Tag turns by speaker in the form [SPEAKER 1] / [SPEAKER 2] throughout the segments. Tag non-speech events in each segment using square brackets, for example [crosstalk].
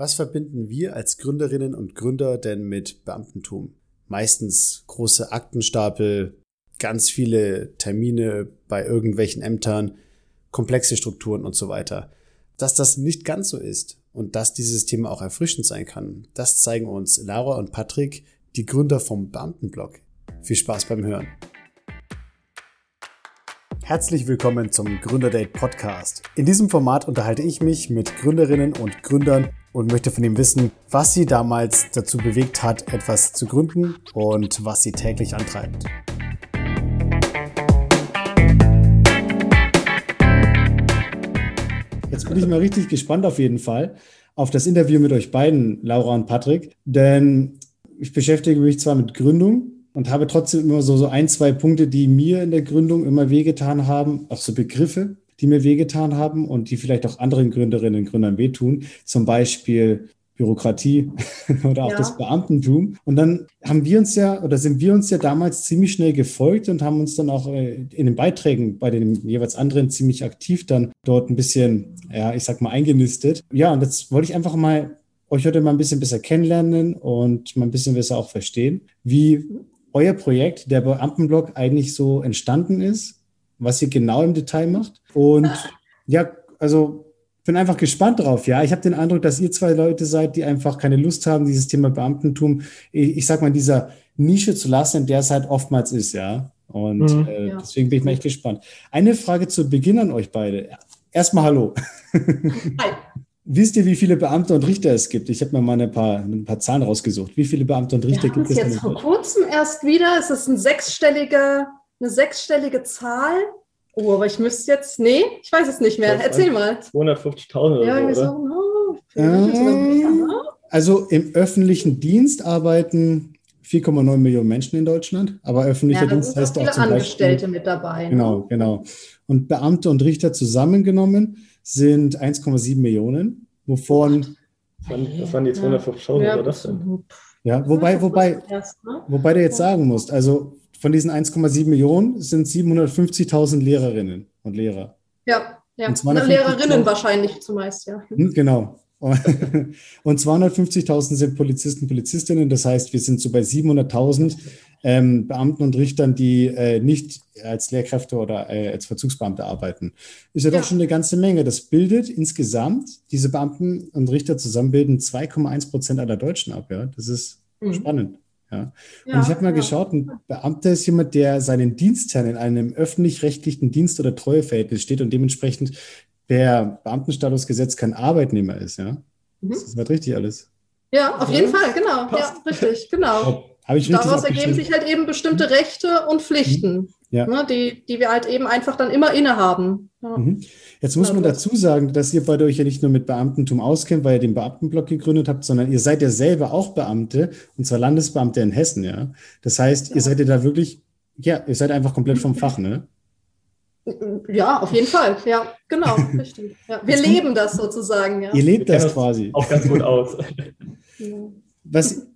[SPEAKER 1] Was verbinden wir als Gründerinnen und Gründer denn mit Beamtentum? Meistens große Aktenstapel, ganz viele Termine bei irgendwelchen Ämtern, komplexe Strukturen und so weiter. Dass das nicht ganz so ist und dass dieses Thema auch erfrischend sein kann, das zeigen uns Laura und Patrick, die Gründer vom Beamtenblog. Viel Spaß beim Hören. Herzlich willkommen zum Gründerdate Podcast. In diesem Format unterhalte ich mich mit Gründerinnen und Gründern und möchte von ihm wissen, was sie damals dazu bewegt hat, etwas zu gründen und was sie täglich antreibt. Jetzt bin ich mal richtig gespannt auf jeden Fall auf das Interview mit euch beiden, Laura und Patrick, denn ich beschäftige mich zwar mit Gründung und habe trotzdem immer so, so ein, zwei Punkte, die mir in der Gründung immer wehgetan haben, auch so Begriffe, die mir wehgetan haben und die vielleicht auch anderen Gründerinnen und Gründern wehtun. Zum Beispiel Bürokratie [laughs] oder auch ja. das Beamtentum. Und dann haben wir uns ja oder sind wir uns ja damals ziemlich schnell gefolgt und haben uns dann auch äh, in den Beiträgen bei den jeweils anderen ziemlich aktiv dann dort ein bisschen, ja, ich sag mal, eingenistet. Ja, und jetzt wollte ich einfach mal euch heute mal ein bisschen besser kennenlernen und mal ein bisschen besser auch verstehen, wie euer Projekt, der Beamtenblog, eigentlich so entstanden ist was ihr genau im Detail macht. Und ja, also bin einfach gespannt drauf. Ja, ich habe den Eindruck, dass ihr zwei Leute seid, die einfach keine Lust haben, dieses Thema Beamtentum, ich, ich sag mal, dieser Nische zu lassen, in der es halt oftmals ist. Ja, und mhm. äh, ja. deswegen bin ich mal echt gespannt. Eine Frage zu Beginn an euch beide. Erstmal Hallo. Hi. Wisst ihr, wie viele Beamte und Richter es gibt? Ich habe mir mal ein paar, ein paar Zahlen rausgesucht. Wie viele Beamte und Richter gibt es?
[SPEAKER 2] Jetzt vor kurzem erst wieder. Es ist ein sechsstelliger eine sechsstellige Zahl. Oh, aber ich müsste jetzt, nee, ich weiß es nicht mehr. Erzähl mal.
[SPEAKER 3] 250.000 oder ja, so, oder?
[SPEAKER 1] So, oh, ähm, also im öffentlichen Dienst arbeiten 4,9 Millionen Menschen in Deutschland, aber öffentlicher ja, Dienst heißt auch zum
[SPEAKER 2] Angestellte Beispiel, mit dabei.
[SPEAKER 1] Ne? Genau, genau. Und Beamte und Richter zusammengenommen sind 1,7 Millionen, wovon.
[SPEAKER 3] Was waren die 250.000 ja, oder das denn?
[SPEAKER 1] Ja, wobei, wobei, ne? wobei du jetzt sagen musst, also von diesen 1,7 Millionen sind 750.000 Lehrerinnen und Lehrer.
[SPEAKER 2] Ja, ja. Und Lehrerinnen wahrscheinlich zumeist, ja.
[SPEAKER 1] Hm, genau. [laughs] Und 250.000 sind Polizisten, Polizistinnen. Das heißt, wir sind so bei 700.000 ähm, Beamten und Richtern, die äh, nicht als Lehrkräfte oder äh, als Verzugsbeamte arbeiten. Ist ja, ja, doch schon eine ganze Menge. Das bildet insgesamt, diese Beamten und Richter zusammenbilden 2,1 Prozent aller Deutschen ab. Ja, das ist mhm. spannend. Ja. ja und ich habe mal ja. geschaut, ein Beamter ist jemand, der seinen Dienstherrn in einem öffentlich-rechtlichen Dienst- oder Treueverhältnis steht und dementsprechend per Beamtenstatusgesetz kein Arbeitnehmer ist. Ja? Mhm. Das ist halt richtig alles.
[SPEAKER 2] Ja, auf jeden Fall, genau. Passt. Ja, richtig, genau. Daraus ergeben sich halt eben bestimmte Rechte und Pflichten, mhm. ja. ne, die, die wir halt eben einfach dann immer innehaben.
[SPEAKER 1] Ja. Mhm. Jetzt muss man dazu sagen, dass ihr beide euch ja nicht nur mit Beamtentum auskennt, weil ihr den Beamtenblock gegründet habt, sondern ihr seid ja selber auch Beamte, und zwar Landesbeamte in Hessen, ja. Das heißt, ihr seid ja da wirklich, ja, ihr seid einfach komplett vom Fach, ne?
[SPEAKER 2] Ja, auf jeden Fall. Ja, genau, [laughs] richtig. Ja. Wir leben das sozusagen, ja.
[SPEAKER 1] Ihr lebt das quasi.
[SPEAKER 3] Auch ganz gut aus. [laughs]
[SPEAKER 1] Was,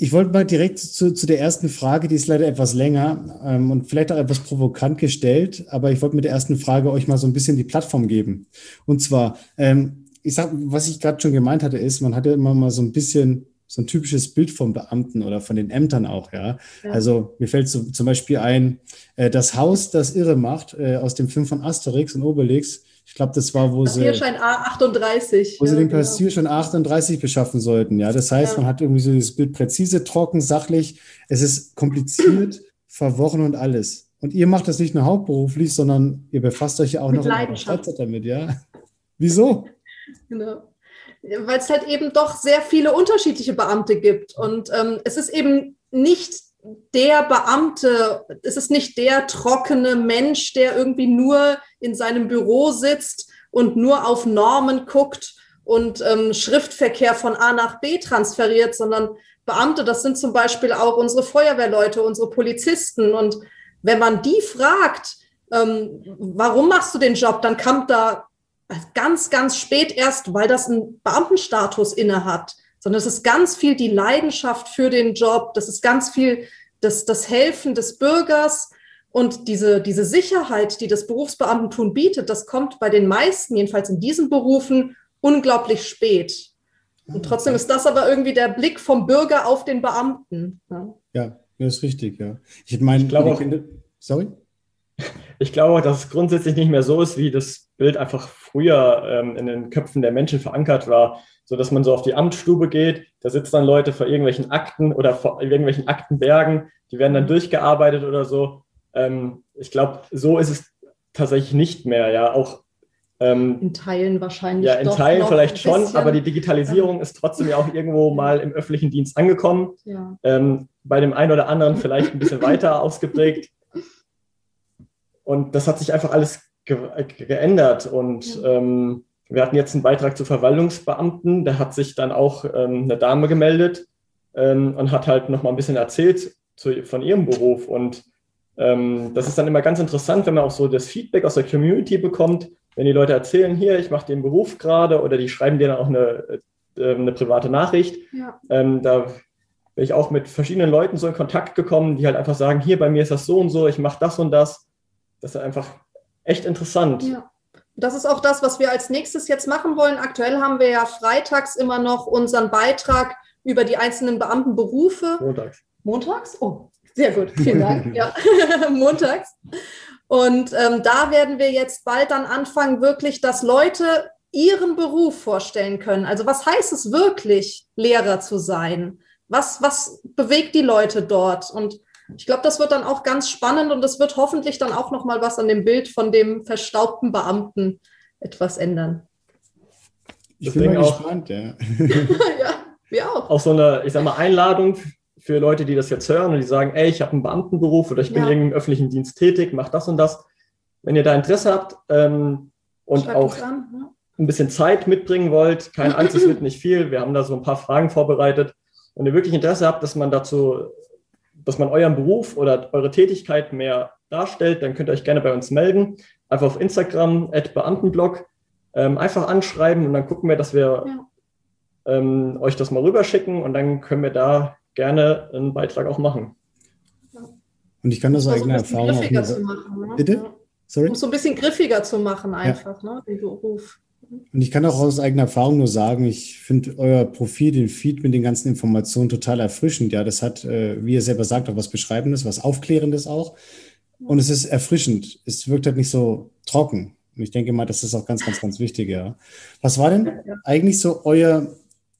[SPEAKER 1] ich wollte mal direkt zu, zu der ersten Frage, die ist leider etwas länger ähm, und vielleicht auch etwas provokant gestellt, aber ich wollte mit der ersten Frage euch mal so ein bisschen die Plattform geben. Und zwar, ähm, ich sag, was ich gerade schon gemeint hatte, ist, man hatte immer mal so ein bisschen so ein typisches Bild vom Beamten oder von den Ämtern auch, ja. ja. Also mir fällt so zum Beispiel ein, äh, das Haus, das irre macht, äh, aus dem Film von Asterix und Obelix, ich glaube, das war, wo
[SPEAKER 2] Passierschein sie. A38.
[SPEAKER 1] Wo ja, sie den genau. Passierschein A38 beschaffen sollten. Ja, das heißt, ja. man hat irgendwie so das Bild präzise, trocken, sachlich. Es ist kompliziert, [clears throat] verworren und alles. Und ihr macht das nicht nur hauptberuflich, sondern ihr befasst euch ja auch Mit noch Freizeit damit, ja? [laughs] Wieso?
[SPEAKER 2] Genau. Weil es halt eben doch sehr viele unterschiedliche Beamte gibt. Und ähm, es ist eben nicht der Beamte, es ist nicht der trockene Mensch, der irgendwie nur in seinem Büro sitzt und nur auf Normen guckt und ähm, Schriftverkehr von A nach B transferiert, sondern Beamte, das sind zum Beispiel auch unsere Feuerwehrleute, unsere Polizisten. Und wenn man die fragt, ähm, warum machst du den Job, dann kommt da ganz, ganz spät erst, weil das einen Beamtenstatus inne hat sondern es ist ganz viel die Leidenschaft für den Job, das ist ganz viel das, das Helfen des Bürgers und diese, diese Sicherheit, die das Berufsbeamtentum bietet, das kommt bei den meisten, jedenfalls in diesen Berufen, unglaublich spät. Und trotzdem ist das aber irgendwie der Blick vom Bürger auf den Beamten.
[SPEAKER 1] Ja, ja das ist richtig, ja. Ich meine,
[SPEAKER 3] ich glaube auch, sorry? Ich glaube, dass es grundsätzlich nicht mehr so ist, wie das Bild einfach früher ähm, in den Köpfen der Menschen verankert war, so dass man so auf die Amtsstube geht, da sitzen dann Leute vor irgendwelchen Akten oder vor irgendwelchen Aktenbergen, die werden dann durchgearbeitet oder so. Ähm, ich glaube, so ist es tatsächlich nicht mehr, ja, auch
[SPEAKER 2] ähm, in Teilen wahrscheinlich.
[SPEAKER 3] Ja, in Teilen vielleicht schon, aber die Digitalisierung ja. ist trotzdem ja auch irgendwo mal im öffentlichen Dienst angekommen. Ja. Ähm, bei dem einen oder anderen vielleicht ein bisschen weiter [laughs] ausgeprägt. Und das hat sich einfach alles ge geändert. Und ja. Wir hatten jetzt einen Beitrag zu Verwaltungsbeamten. Da hat sich dann auch ähm, eine Dame gemeldet ähm, und hat halt noch mal ein bisschen erzählt zu, von ihrem Beruf. Und ähm, das ist dann immer ganz interessant, wenn man auch so das Feedback aus der Community bekommt wenn die Leute erzählen, hier, ich mache den Beruf gerade oder die schreiben dir dann auch eine, äh, eine private Nachricht, ja. ähm, da bin ich auch mit verschiedenen Leuten so in Kontakt gekommen, die halt einfach sagen, hier, bei mir ist das so und so, ich mache das und das. Das ist einfach echt interessant.
[SPEAKER 2] Ja. Das ist auch das, was wir als nächstes jetzt machen wollen. Aktuell haben wir ja freitags immer noch unseren Beitrag über die einzelnen Beamtenberufe.
[SPEAKER 3] Montags.
[SPEAKER 2] Montags? Oh, sehr gut, vielen Dank. [laughs] ja, [laughs] montags. Und ähm, da werden wir jetzt bald dann anfangen, wirklich, dass Leute ihren Beruf vorstellen können. Also was heißt es wirklich, Lehrer zu sein? Was, was bewegt die Leute dort? Und ich glaube, das wird dann auch ganz spannend und es wird hoffentlich dann auch noch mal was an dem Bild von dem verstaubten Beamten etwas ändern.
[SPEAKER 1] Ich bin mal gespannt, ja. [laughs] [laughs]
[SPEAKER 3] ja, wir auch. Auch so eine, ich sag mal, Einladung für Leute, die das jetzt hören und die sagen, ey, ich habe einen Beamtenberuf oder ich bin ja. irgendwie im öffentlichen Dienst tätig, mach das und das. Wenn ihr da Interesse habt ähm, und Schreibt auch an, ja. ein bisschen Zeit mitbringen wollt, keine Angst, es [laughs] wird nicht viel. Wir haben da so ein paar Fragen vorbereitet. Wenn ihr wirklich Interesse habt, dass man dazu, dass man euren Beruf oder eure Tätigkeit mehr darstellt, dann könnt ihr euch gerne bei uns melden. Einfach auf Instagram, at Beamtenblog, ähm, einfach anschreiben und dann gucken wir, dass wir ja. ähm, euch das mal rüberschicken und dann können wir da gerne einen Beitrag auch machen.
[SPEAKER 1] Und ich kann das aus eigener Erfahrung auch
[SPEAKER 2] machen, ne? Bitte? Sorry? Um es so ein bisschen griffiger zu machen, einfach, ja. ne? den Beruf.
[SPEAKER 1] Und ich kann auch aus eigener Erfahrung nur sagen, ich finde euer Profil, den Feed mit den ganzen Informationen total erfrischend. Ja, das hat, äh, wie ihr selber sagt, auch was Beschreibendes, was Aufklärendes auch. Und es ist erfrischend. Es wirkt halt nicht so trocken. Und ich denke mal, das ist auch ganz, ganz, ganz wichtig, ja. Was war denn eigentlich so euer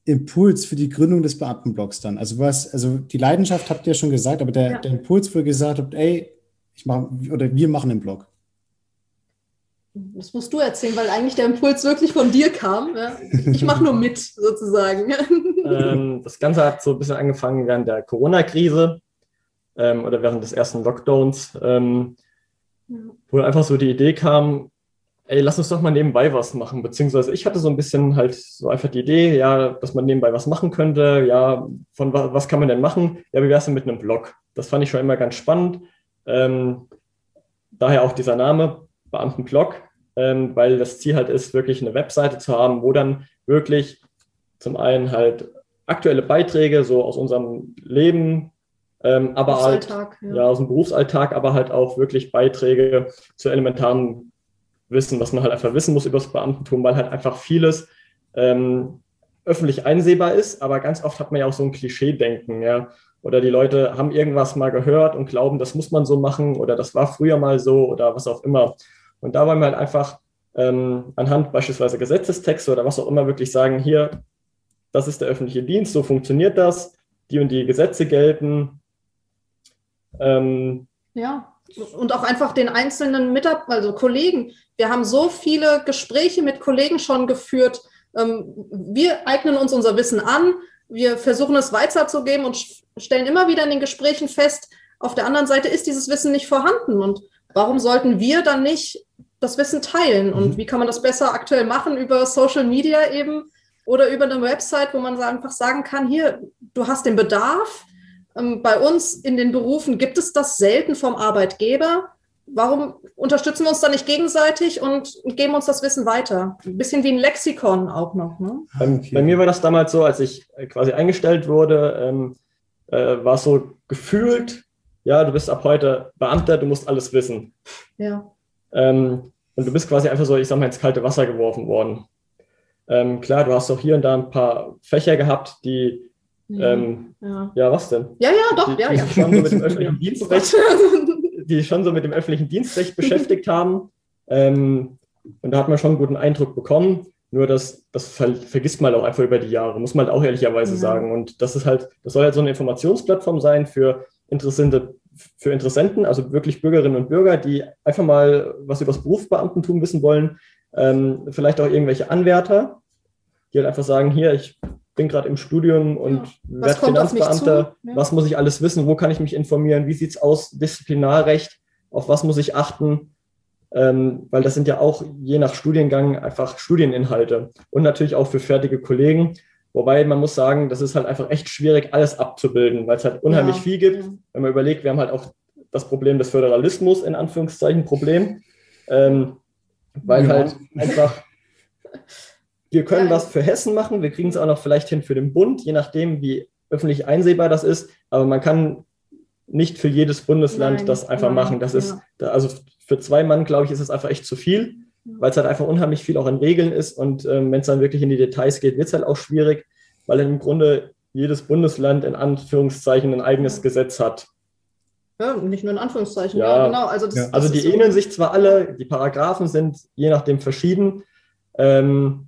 [SPEAKER 1] Impuls für die Gründung des Beamtenblocks dann? Also was, also die Leidenschaft habt ihr schon gesagt, aber der, ja. der Impuls, wo ihr gesagt habt, ey, ich mache oder wir machen den Blog.
[SPEAKER 2] Das musst du erzählen, weil eigentlich der Impuls wirklich von dir kam. Ja? Ich mache nur mit, sozusagen.
[SPEAKER 3] Ähm, das Ganze hat so ein bisschen angefangen während der Corona-Krise ähm, oder während des ersten Lockdowns, ähm, ja. wo einfach so die Idee kam, ey, lass uns doch mal nebenbei was machen. Beziehungsweise ich hatte so ein bisschen halt so einfach die Idee, ja, dass man nebenbei was machen könnte. Ja, von was, was kann man denn machen? Ja, wie wäre es denn mit einem Blog? Das fand ich schon immer ganz spannend. Ähm, daher auch dieser Name, Beamtenblog, ähm, weil das Ziel halt ist, wirklich eine Webseite zu haben, wo dann wirklich zum einen halt aktuelle Beiträge so aus unserem Leben, ähm, aber halt ja. ja. aus dem Berufsalltag, aber halt auch wirklich Beiträge zu elementaren wissen, was man halt einfach wissen muss über das Beamtentum, weil halt einfach vieles ähm, öffentlich einsehbar ist, aber ganz oft hat man ja auch so ein Klischee-Denken, ja. Oder die Leute haben irgendwas mal gehört und glauben, das muss man so machen oder das war früher mal so oder was auch immer. Und da wollen wir halt einfach ähm, anhand beispielsweise Gesetzestexte oder was auch immer wirklich sagen, hier, das ist der öffentliche Dienst, so funktioniert das, die und die Gesetze gelten.
[SPEAKER 2] Ähm, ja und auch einfach den einzelnen Mitarbeitern, also Kollegen. Wir haben so viele Gespräche mit Kollegen schon geführt. Ähm, wir eignen uns unser Wissen an, wir versuchen es weiterzugeben und stellen immer wieder in den Gesprächen fest, auf der anderen Seite ist dieses Wissen nicht vorhanden. Und warum sollten wir dann nicht das Wissen teilen? Und mhm. wie kann man das besser aktuell machen? Über Social Media eben oder über eine Website, wo man einfach sagen kann, hier, du hast den Bedarf, ähm, bei uns in den Berufen gibt es das selten vom Arbeitgeber. Warum unterstützen wir uns da nicht gegenseitig und geben uns das Wissen weiter? Ein bisschen wie ein Lexikon auch noch. Ne?
[SPEAKER 3] Bei, bei, mir war das damals so, als ich äh, quasi eingestellt wurde, ähm, äh, war es so gefühlt, ja, du bist ab heute Beamter, du musst alles wissen.
[SPEAKER 2] Ja.
[SPEAKER 3] Ähm, und du bist quasi einfach so, ich sag mal, ins kalte Wasser geworfen worden. Ähm, klar, du hast auch hier und da ein paar Fächer gehabt, die ja, ähm, ja. ja was denn?
[SPEAKER 2] Ja, ja, doch,
[SPEAKER 3] die,
[SPEAKER 2] ja,
[SPEAKER 3] die
[SPEAKER 2] ja.
[SPEAKER 3] Schon so mit dem öffentlichen [laughs] Dienstrecht, [laughs] die schon so mit dem öffentlichen Dienstrecht beschäftigt haben. Ähm, und da hat man schon einen guten Eindruck bekommen. Nur das, das ver vergisst man halt auch einfach über die Jahre, muss man halt auch ehrlicherweise ja. sagen. Und das ist halt, das soll halt so eine Informationsplattform sein für Interessente, für Interessenten, also wirklich Bürgerinnen und Bürger, die einfach mal was über das Berufsbeamtentum wissen wollen. Ähm, vielleicht auch irgendwelche Anwärter, die halt einfach sagen, hier, ich bin gerade im Studium und ja. werde Finanzbeamter. Ja. Was muss ich alles wissen? Wo kann ich mich informieren? Wie sieht es aus? Disziplinarrecht? Auf was muss ich achten? ähm, weil das sind ja auch je nach Studiengang einfach Studieninhalte und natürlich auch für fertige Kollegen. Wobei man muss sagen, das ist halt einfach echt schwierig, alles abzubilden, weil es halt unheimlich ja, viel gibt. Ja. Wenn man überlegt, wir haben halt auch das Problem des Föderalismus, in Anführungszeichen Problem, ähm, weil ja. halt einfach, [laughs] wir können was für Hessen machen, wir kriegen es auch noch vielleicht hin für den Bund, je nachdem, wie öffentlich einsehbar das ist, aber man kann nicht für jedes Bundesland nein, das einfach nein, machen. Das ist, also für zwei Mann, glaube ich, ist es einfach echt zu viel, weil es halt einfach unheimlich viel auch an Regeln ist. Und ähm, wenn es dann wirklich in die Details geht, wird es halt auch schwierig, weil im Grunde jedes Bundesland in Anführungszeichen ein eigenes ja. Gesetz hat.
[SPEAKER 2] Ja, nicht nur in Anführungszeichen,
[SPEAKER 3] ja, ja genau. Also, das, ja. also die ähneln so. sich zwar alle, die Paragraphen sind je nachdem verschieden. Ähm,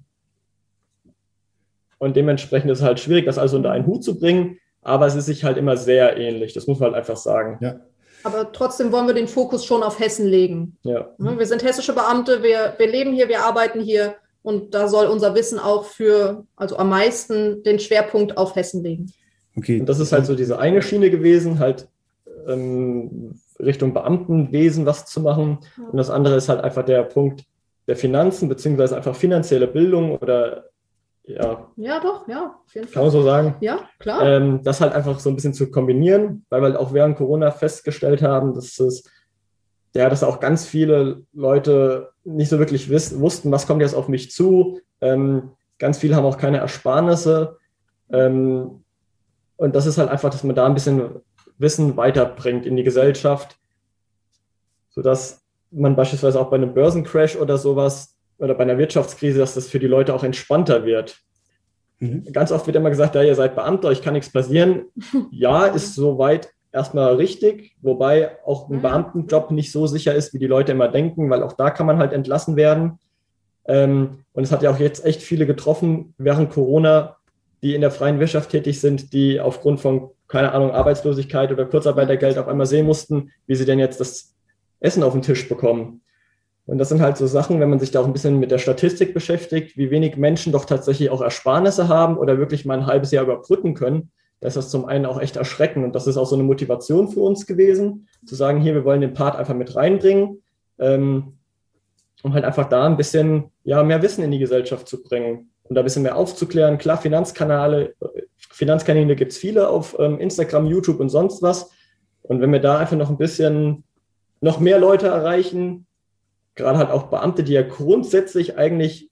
[SPEAKER 3] und dementsprechend ist es halt schwierig, das also unter einen Hut zu bringen, aber es ist sich halt immer sehr ähnlich, das muss man halt einfach sagen.
[SPEAKER 1] Ja.
[SPEAKER 2] Aber trotzdem wollen wir den Fokus schon auf Hessen legen.
[SPEAKER 3] Ja.
[SPEAKER 2] Wir sind hessische Beamte, wir, wir leben hier, wir arbeiten hier und da soll unser Wissen auch für, also am meisten den Schwerpunkt auf Hessen legen.
[SPEAKER 3] Okay. Und das ist halt so diese eine Schiene gewesen, halt ähm, Richtung Beamtenwesen was zu machen. Und das andere ist halt einfach der Punkt der Finanzen, beziehungsweise einfach finanzielle Bildung oder ja.
[SPEAKER 2] Ja, doch, ja,
[SPEAKER 3] auf jeden Fall. Kann man so sagen?
[SPEAKER 2] Ja, klar.
[SPEAKER 3] Ähm, das halt einfach so ein bisschen zu kombinieren, weil wir halt auch während Corona festgestellt haben, dass es, ja, dass auch ganz viele Leute nicht so wirklich wiss, wussten, was kommt jetzt auf mich zu. Ähm, ganz viele haben auch keine Ersparnisse. Ähm, und das ist halt einfach, dass man da ein bisschen Wissen weiterbringt in die Gesellschaft, sodass man beispielsweise auch bei einem Börsencrash oder sowas oder bei einer Wirtschaftskrise, dass das für die Leute auch entspannter wird. Mhm. Ganz oft wird immer gesagt, ja, ihr seid Beamter, euch kann nichts passieren. [laughs] Ja, ist soweit erstmal richtig, wobei auch ein Beamtenjob nicht so sicher ist, wie die Leute immer denken, weil auch da kann man halt entlassen werden. Ähm, und es hat ja auch jetzt echt viele getroffen während Corona, die in der freien Wirtschaft tätig sind, die aufgrund von, keine Ahnung, Arbeitslosigkeit oder Kurzarbeitergeld auf einmal sehen mussten, wie sie denn jetzt das Essen auf den Tisch bekommen. Und das sind halt so Sachen, wenn man sich da auch ein bisschen mit der Statistik beschäftigt, wie wenig Menschen doch tatsächlich auch Ersparnisse haben oder wirklich mal ein halbes Jahr überbrücken können. Da ist das zum einen auch echt erschreckend und das ist auch so eine Motivation für uns gewesen, zu sagen, hier, wir wollen den Part einfach mit reinbringen, ähm, um halt einfach da ein bisschen ja, mehr Wissen in die Gesellschaft zu bringen und da ein bisschen mehr aufzuklären. Klar, Finanzkanäle, Finanzkanäle gibt es viele auf ähm, Instagram, YouTube und sonst was. Und wenn wir da einfach noch ein bisschen noch mehr Leute erreichen, gerade halt auch Beamte, die ja grundsätzlich eigentlich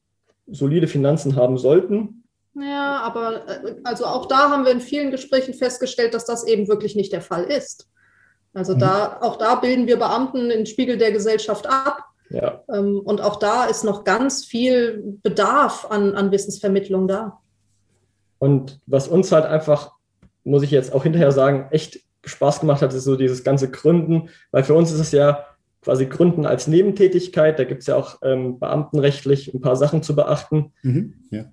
[SPEAKER 3] solide Finanzen haben sollten.
[SPEAKER 2] Ja, aber äh, also auch da haben wir in vielen Gesprächen festgestellt, dass das eben wirklich nicht der Fall ist. Also mhm. da, auch da bilden wir Beamten den Spiegel der Gesellschaft ab.
[SPEAKER 3] Ja.
[SPEAKER 2] Ähm, und auch da ist noch ganz viel Bedarf an, an Wissensvermittlung da.
[SPEAKER 3] Und was uns halt einfach, muss ich jetzt auch hinterher sagen, echt Spaß gemacht hat, ist so dieses ganze Gründen, weil für uns ist es ja quasi gründen als Nebentätigkeit. Da gibt es ja auch ähm, beamtenrechtlich ein paar Sachen zu beachten. Mhm, ja.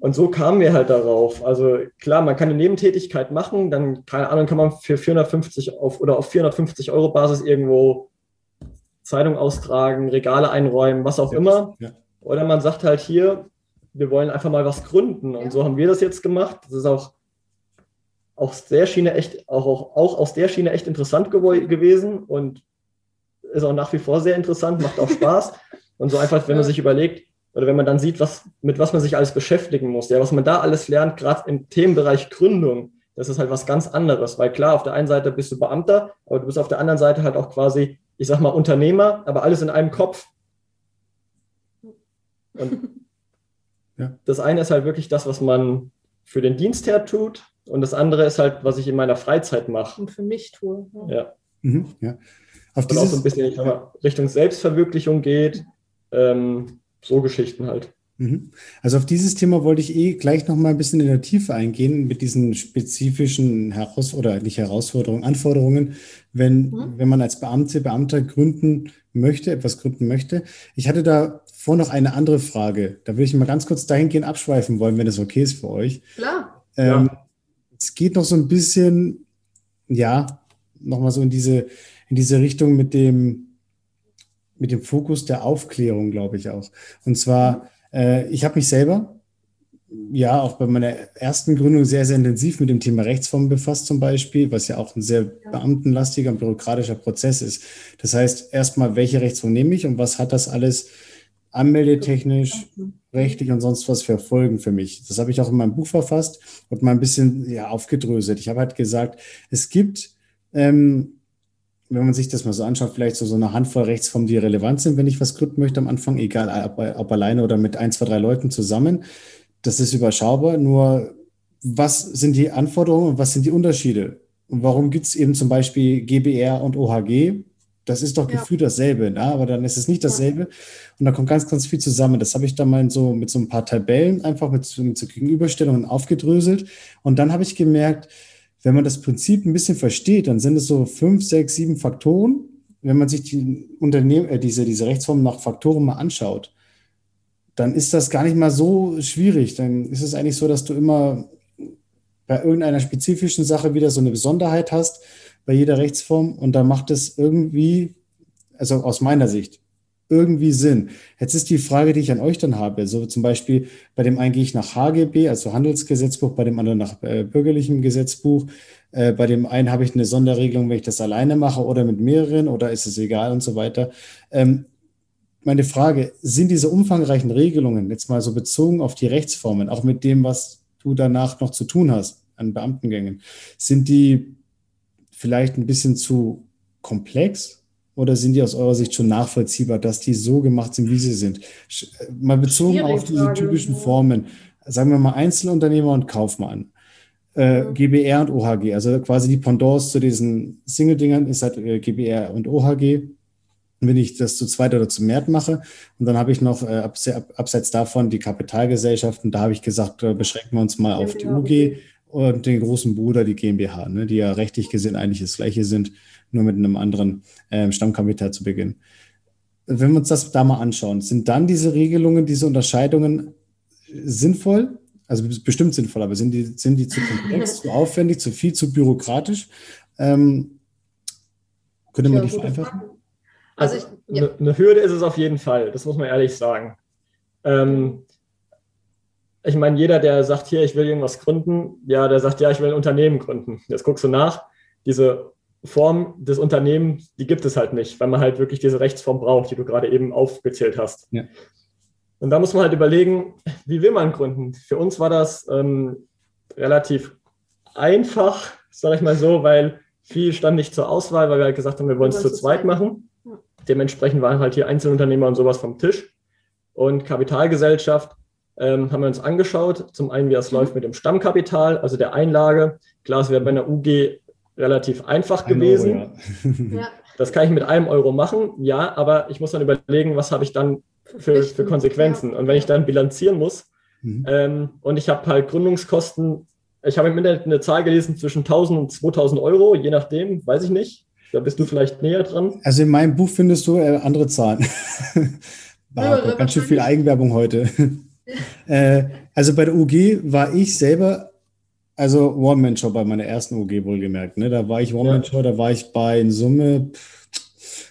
[SPEAKER 3] Und so kamen wir halt darauf. Also klar, man kann eine Nebentätigkeit machen, dann, keine Ahnung, kann man für 450 auf oder auf 450 Euro Basis irgendwo Zeitung austragen, Regale einräumen, was auch ja, immer. Ja. Oder man sagt halt hier, wir wollen einfach mal was gründen. Und so haben wir das jetzt gemacht. Das ist auch aus der Schiene echt, auch, auch, auch aus der Schiene echt interessant gewesen. Und ist auch nach wie vor sehr interessant, macht auch Spaß. [laughs] Und so einfach, wenn man sich überlegt, oder wenn man dann sieht, was, mit was man sich alles beschäftigen muss, ja, was man da alles lernt, gerade im Themenbereich Gründung, das ist halt was ganz anderes. Weil klar, auf der einen Seite bist du Beamter, aber du bist auf der anderen Seite halt auch quasi, ich sag mal, Unternehmer, aber alles in einem Kopf. Und [laughs] ja. das eine ist halt wirklich das, was man für den Dienst her tut, und das andere ist halt, was ich in meiner Freizeit mache.
[SPEAKER 2] Und für mich tue.
[SPEAKER 3] Ja. ja. Mhm, ja. Auf dieses, auch so ein bisschen mal, Richtung Selbstverwirklichung geht. Ähm, so Geschichten halt.
[SPEAKER 1] Mhm. Also auf dieses Thema wollte ich eh gleich noch mal ein bisschen in der Tiefe eingehen mit diesen spezifischen Heraus oder nicht Herausforderungen, Anforderungen, wenn, mhm. wenn man als Beamte, Beamter gründen möchte, etwas gründen möchte. Ich hatte da vor noch eine andere Frage. Da würde ich mal ganz kurz dahingehend abschweifen wollen, wenn es okay ist für euch.
[SPEAKER 2] Klar.
[SPEAKER 1] Ähm, ja. Es geht noch so ein bisschen, ja, noch mal so in diese, in diese Richtung mit dem, mit dem Fokus der Aufklärung, glaube ich auch. Und zwar, äh, ich habe mich selber ja auch bei meiner ersten Gründung sehr, sehr intensiv mit dem Thema Rechtsformen befasst zum Beispiel, was ja auch ein sehr beamtenlastiger und bürokratischer Prozess ist. Das heißt, erstmal, welche Rechtsform nehme ich und was hat das alles anmeldetechnisch, rechtlich und sonst was für Folgen für mich? Das habe ich auch in meinem Buch verfasst und mal ein bisschen ja, aufgedröselt. Ich habe halt gesagt, es gibt ähm, wenn man sich das mal so anschaut, vielleicht so, so eine Handvoll Rechtsformen, die relevant sind, wenn ich was gründen möchte am Anfang, egal ob, ob alleine oder mit ein, zwei, drei Leuten zusammen. Das ist überschaubar. Nur was sind die Anforderungen und was sind die Unterschiede? Und warum gibt es eben zum Beispiel GBR und OHG? Das ist doch ja. gefühlt dasselbe, ne? aber dann ist es nicht dasselbe. Und da kommt ganz, ganz viel zusammen. Das habe ich dann mal so mit so ein paar Tabellen einfach mit, mit so Gegenüberstellungen aufgedröselt. Und dann habe ich gemerkt, wenn man das Prinzip ein bisschen versteht, dann sind es so fünf, sechs, sieben Faktoren. Wenn man sich die Unternehmen, äh, diese, diese Rechtsformen nach Faktoren mal anschaut, dann ist das gar nicht mal so schwierig. Dann ist es eigentlich so, dass du immer bei irgendeiner spezifischen Sache wieder so eine Besonderheit hast bei jeder Rechtsform und da macht es irgendwie, also aus meiner Sicht, irgendwie Sinn. Jetzt ist die Frage, die ich an euch dann habe. So zum Beispiel bei dem einen gehe ich nach HGB, also Handelsgesetzbuch, bei dem anderen nach äh, bürgerlichem Gesetzbuch. Äh, bei dem einen habe ich eine Sonderregelung, wenn ich das alleine mache oder mit mehreren oder ist es egal und so weiter. Ähm, meine Frage, sind diese umfangreichen Regelungen jetzt mal so bezogen auf die Rechtsformen, auch mit dem, was du danach noch zu tun hast an Beamtengängen, sind die vielleicht ein bisschen zu komplex oder sind die aus eurer Sicht schon nachvollziehbar, dass die so gemacht sind, wie sie sind? Äh, mal bezogen Schwierig auf diese typischen Formen, sagen wir mal Einzelunternehmer und Kaufmann. Äh. GBR und OHG, also quasi die Pendants zu diesen Single-Dingern ist halt äh, GBR und OHG. Wenn ich das zu zweit oder zu mehr mache, und dann habe ich noch äh, abs abseits davon die Kapitalgesellschaften, da habe ich gesagt, beschränken wir uns mal auf die UG und den großen Bruder, die GmbH, ne, die ja rechtlich gesehen eigentlich das gleiche sind nur mit einem anderen äh, Stammkapital zu beginnen. Wenn wir uns das da mal anschauen, sind dann diese Regelungen, diese Unterscheidungen sinnvoll? Also bestimmt sinnvoll, aber sind die, sind die zu komplex, zu aufwendig, zu viel, zu bürokratisch? Ähm, könnte man die vereinfachen?
[SPEAKER 3] Also, ich, ja. eine, eine, Hürde ist es auf jeden Fall, das muss man ehrlich sagen. Ähm, ich meine, jeder, der sagt, hier, ich will irgendwas gründen, ja, der sagt, ja, ich will ein Unternehmen gründen. Jetzt guckst du nach, diese Form des Unternehmens, die gibt es halt nicht, weil man halt wirklich diese Rechtsform braucht, die du gerade eben aufgezählt hast. Ja. Und da muss man halt überlegen, wie will man gründen? Für uns war das ähm, relativ einfach, sage ich mal so, weil viel stand nicht zur Auswahl, weil wir halt gesagt haben, wir wollen es zu zweit machen. Dementsprechend waren halt hier Einzelunternehmer und sowas vom Tisch. Und Kapitalgesellschaft ähm, haben wir uns angeschaut. Zum einen, wie das mhm. läuft mit dem Stammkapital, also der Einlage. Klar, es wäre bei einer UG relativ einfach Ein gewesen. Euro, [laughs] ja. Das kann ich mit einem Euro machen, ja, aber ich muss dann überlegen, was habe ich dann für, für Konsequenzen. Und wenn ich dann bilanzieren muss mhm. ähm, und ich habe halt Gründungskosten, ich habe im Internet eine Zahl gelesen zwischen 1000 und 2000 Euro, je nachdem, weiß ich nicht. Da bist du vielleicht näher dran.
[SPEAKER 1] Also in meinem Buch findest du äh, andere Zahlen. [laughs] ja, ganz schön viel Eigenwerbung heute. [laughs] äh, also bei der UG war ich selber also One-Man-Show bei meiner ersten OG wohlgemerkt. Ne? Da war ich One-Man-Show, ja. da war ich bei in Summe,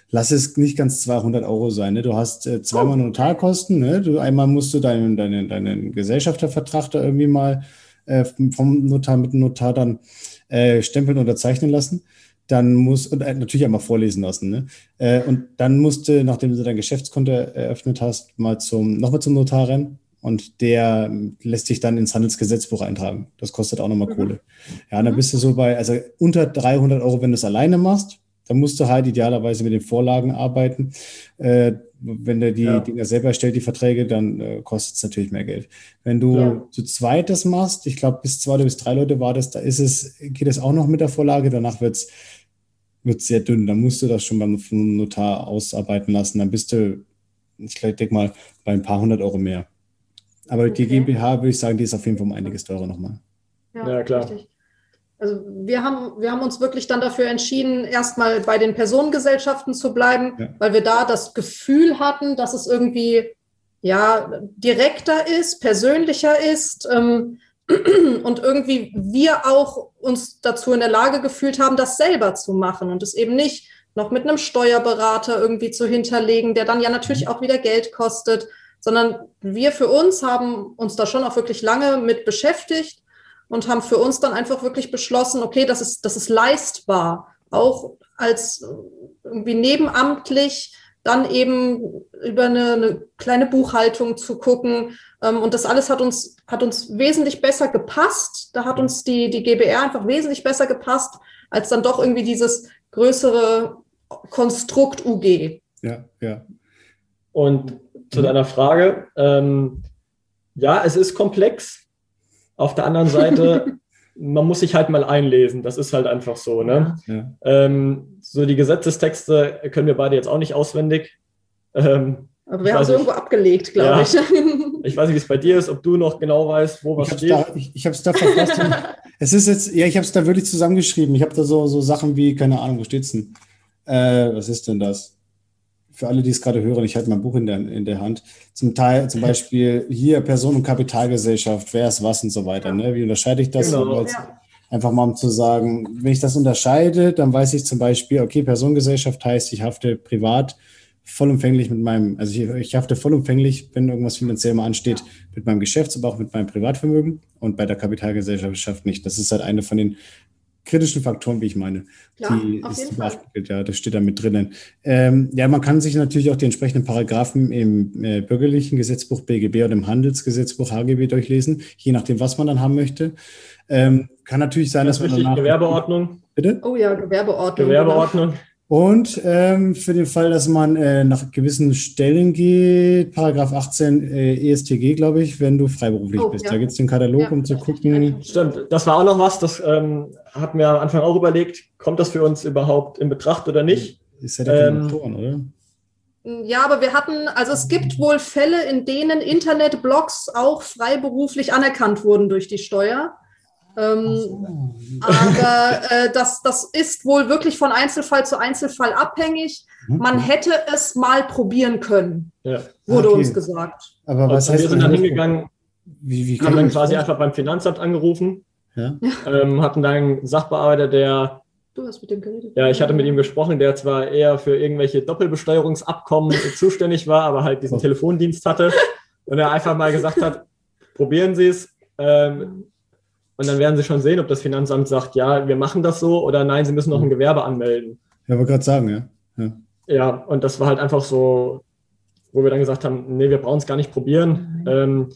[SPEAKER 1] lass es nicht ganz 200 Euro sein. Ne? Du hast äh, zweimal oh. Notarkosten. Ne? Du, einmal musst du deinen, deinen, deinen Gesellschaftervertrag da irgendwie mal äh, vom Notar mit dem Notar dann äh, stempeln unterzeichnen lassen. Dann muss und äh, natürlich einmal vorlesen lassen. Ne? Äh, und dann musst du, nachdem du dein Geschäftskonto eröffnet hast, mal zum nochmal zum Notar rennen und der lässt sich dann ins Handelsgesetzbuch eintragen. Das kostet auch nochmal mhm. Kohle. Ja, dann bist du so bei, also unter 300 Euro, wenn du es alleine machst, dann musst du halt idealerweise mit den Vorlagen arbeiten. Äh, wenn du die ja. Dinger selber stellt, die Verträge, dann äh, kostet es natürlich mehr Geld. Wenn du ja. zu zweit das machst, ich glaube, bis zwei oder bis drei Leute war das, da ist es, geht es auch noch mit der Vorlage, danach wird es sehr dünn. Dann musst du das schon beim Notar ausarbeiten lassen. Dann bist du, ich denke mal, bei ein paar hundert Euro mehr. Aber okay. die GmbH würde ich sagen, die ist auf jeden Fall um einiges teurer nochmal.
[SPEAKER 2] Ja, ja, klar. Richtig. Also wir haben, wir haben uns wirklich dann dafür entschieden, erstmal bei den Personengesellschaften zu bleiben, ja. weil wir da das Gefühl hatten, dass es irgendwie ja direkter ist, persönlicher ist ähm, [clears throat] und irgendwie wir auch uns dazu in der Lage gefühlt haben, das selber zu machen und es eben nicht noch mit einem Steuerberater irgendwie zu hinterlegen, der dann ja natürlich mhm. auch wieder Geld kostet, sondern wir für uns haben uns da schon auch wirklich lange mit beschäftigt und haben für uns dann einfach wirklich beschlossen, okay, das ist, das ist leistbar, auch als irgendwie nebenamtlich dann eben über eine, eine kleine Buchhaltung zu gucken. Ähm, und das alles hat uns, hat uns wesentlich besser gepasst. Da hat uns die, die GBR einfach wesentlich besser gepasst, als dann doch irgendwie dieses größere Konstrukt UG.
[SPEAKER 1] Ja, ja.
[SPEAKER 3] Und zu deiner Frage, ähm, ja, es ist komplex. Auf der anderen Seite, [laughs] man muss sich halt mal einlesen. Das ist halt einfach so. Ne? Ja. Ähm, so die Gesetzestexte können wir beide jetzt auch nicht auswendig.
[SPEAKER 2] Ähm, aber wir haben es irgendwo abgelegt, glaube ja. ich. [laughs]
[SPEAKER 3] ich weiß nicht, wie es bei dir ist, ob du noch genau weißt, wo was
[SPEAKER 1] ich steht. Da, ich ich habe es da verfasst. [laughs] es ist jetzt, ja, ich habe es da wirklich zusammengeschrieben. Ich habe da so, so Sachen wie, keine Ahnung, wo steht's denn? Äh, was ist denn das? Für alle, die es gerade hören, ich halte mein Buch in der, in der Hand. Zum Teil, zum Beispiel hier Person- und Kapitalgesellschaft, wer ist was und so weiter. Ne? Wie unterscheide ich das? Genau. Ja. Einfach mal um zu sagen, wenn ich das unterscheide, dann weiß ich zum Beispiel, okay, Personengesellschaft heißt, ich hafte privat vollumfänglich mit meinem, also ich, ich hafte vollumfänglich, wenn irgendwas finanziell mal ansteht, mit meinem Geschäfts-, aber auch mit meinem Privatvermögen und bei der Kapitalgesellschaft nicht. Das ist halt eine von den kritischen Faktoren, wie ich meine.
[SPEAKER 2] Ja, die auf jeden Fall.
[SPEAKER 1] Ja, das steht da mit drinnen. Ähm, ja, man kann sich natürlich auch die entsprechenden Paragraphen im äh, bürgerlichen Gesetzbuch BGB oder im Handelsgesetzbuch HGB durchlesen, je nachdem, was man dann haben möchte. Ähm, kann natürlich sein, das dass man
[SPEAKER 3] danach... Gewerbeordnung.
[SPEAKER 2] Bitte? Oh ja, Gewerbeordnung.
[SPEAKER 3] Gewerbeordnung. Genau.
[SPEAKER 1] Und ähm, für den Fall, dass man äh, nach gewissen Stellen geht, Paragraph 18 äh, ESTG, glaube ich, wenn du freiberuflich oh, bist. Ja. Da gibt es den Katalog, ja, um zu gucken.
[SPEAKER 3] Stimmt, das war auch noch was, das ähm, hatten wir am Anfang auch überlegt. Kommt das für uns überhaupt in Betracht oder nicht?
[SPEAKER 1] Ist ja der ähm, Motoren, oder?
[SPEAKER 2] Ja, aber wir hatten, also es gibt wohl Fälle, in denen Internetblogs auch freiberuflich anerkannt wurden durch die Steuer. Ähm, aber äh, das, das ist wohl wirklich von Einzelfall zu Einzelfall abhängig. Man hätte es mal probieren können, ja. wurde okay. uns gesagt.
[SPEAKER 3] Aber was heißt wir sind dann hingegangen, wie, wie haben dann quasi einfach beim Finanzamt angerufen, ja? ähm, hatten dann einen Sachbearbeiter, der
[SPEAKER 2] Du hast mit dem geredet.
[SPEAKER 3] Ja, ich hatte mit ihm gesprochen, der zwar eher für irgendwelche Doppelbesteuerungsabkommen [laughs] zuständig war, aber halt diesen oh. Telefondienst hatte und er einfach mal gesagt hat, probieren Sie es. Ähm, und dann werden Sie schon sehen, ob das Finanzamt sagt, ja, wir machen das so oder nein, Sie müssen noch ein Gewerbe anmelden.
[SPEAKER 1] Ja, wollte gerade sagen, ja.
[SPEAKER 3] ja. Ja, und das war halt einfach so, wo wir dann gesagt haben, nee, wir brauchen es gar nicht probieren. Ähm,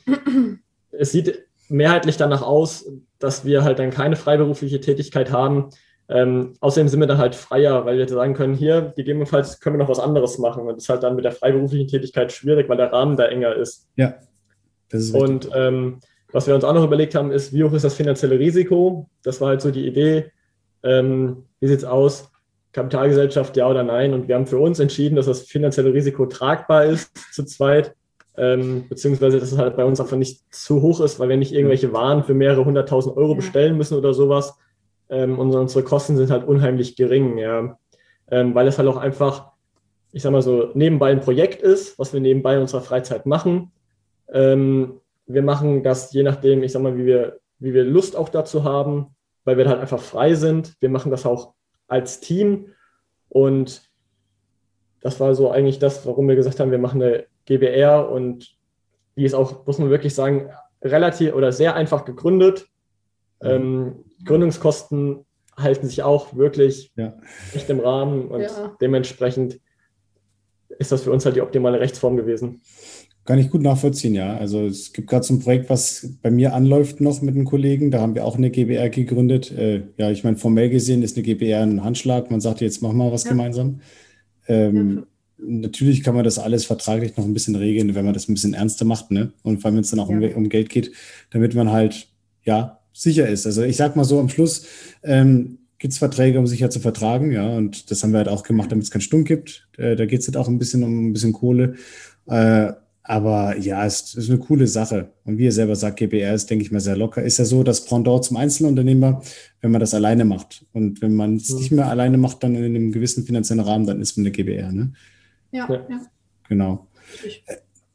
[SPEAKER 3] es sieht mehrheitlich danach aus, dass wir halt dann keine freiberufliche Tätigkeit haben. Ähm, außerdem sind wir dann halt freier, weil wir sagen können, hier, gegebenenfalls können wir noch was anderes machen. Und das ist halt dann mit der freiberuflichen Tätigkeit schwierig, weil der Rahmen da enger ist.
[SPEAKER 1] Ja.
[SPEAKER 3] Das ist und ähm, was wir uns auch noch überlegt haben, ist, wie hoch ist das finanzielle Risiko? Das war halt so die Idee. Ähm, wie sieht es aus? Kapitalgesellschaft, ja oder nein? Und wir haben für uns entschieden, dass das finanzielle Risiko tragbar ist zu zweit, ähm, beziehungsweise dass es halt bei uns einfach nicht zu hoch ist, weil wir nicht irgendwelche Waren für mehrere hunderttausend Euro bestellen müssen oder sowas. Ähm, unsere Kosten sind halt unheimlich gering, ja. Ähm, weil es halt auch einfach, ich sag mal so, nebenbei ein Projekt ist, was wir nebenbei in unserer Freizeit machen. Ähm, wir machen das je nachdem, ich sag mal, wie wir, wie wir Lust auch dazu haben, weil wir halt einfach frei sind. Wir machen das auch als Team und das war so eigentlich das, warum wir gesagt haben, wir machen eine GBR und die ist auch, muss man wirklich sagen, relativ oder sehr einfach gegründet. Mhm. Ähm, Gründungskosten halten sich auch wirklich ja. nicht im Rahmen und ja. dementsprechend ist das für uns halt die optimale Rechtsform gewesen.
[SPEAKER 1] Kann ich gut nachvollziehen, ja. Also es gibt gerade so ein Projekt, was bei mir anläuft noch mit einem Kollegen. Da haben wir auch eine GBR gegründet. Äh, ja, ich meine, formell gesehen ist eine GBR ein Handschlag. Man sagt, jetzt machen wir was ja. gemeinsam. Ähm, ja. Natürlich kann man das alles vertraglich noch ein bisschen regeln, wenn man das ein bisschen ernster macht, ne? Und vor allem, wenn es dann auch ja. um, um, Geld geht, damit man halt, ja, sicher ist. Also ich sag mal so am Schluss, ähm, gibt es Verträge, um sicher zu vertragen, ja. Und das haben wir halt auch gemacht, damit es keinen Stunk gibt. Äh, da geht es halt auch ein bisschen um ein bisschen Kohle. Äh, aber ja, es ist eine coole Sache. Und wie ihr selber sagt, GBR ist, denke ich mal, sehr locker. Ist ja so das Pendant zum Einzelunternehmer, wenn man das alleine macht. Und wenn man es mhm. nicht mehr alleine macht, dann in einem gewissen finanziellen Rahmen, dann ist man eine GBR. Ne?
[SPEAKER 2] Ja, ja.
[SPEAKER 1] Genau.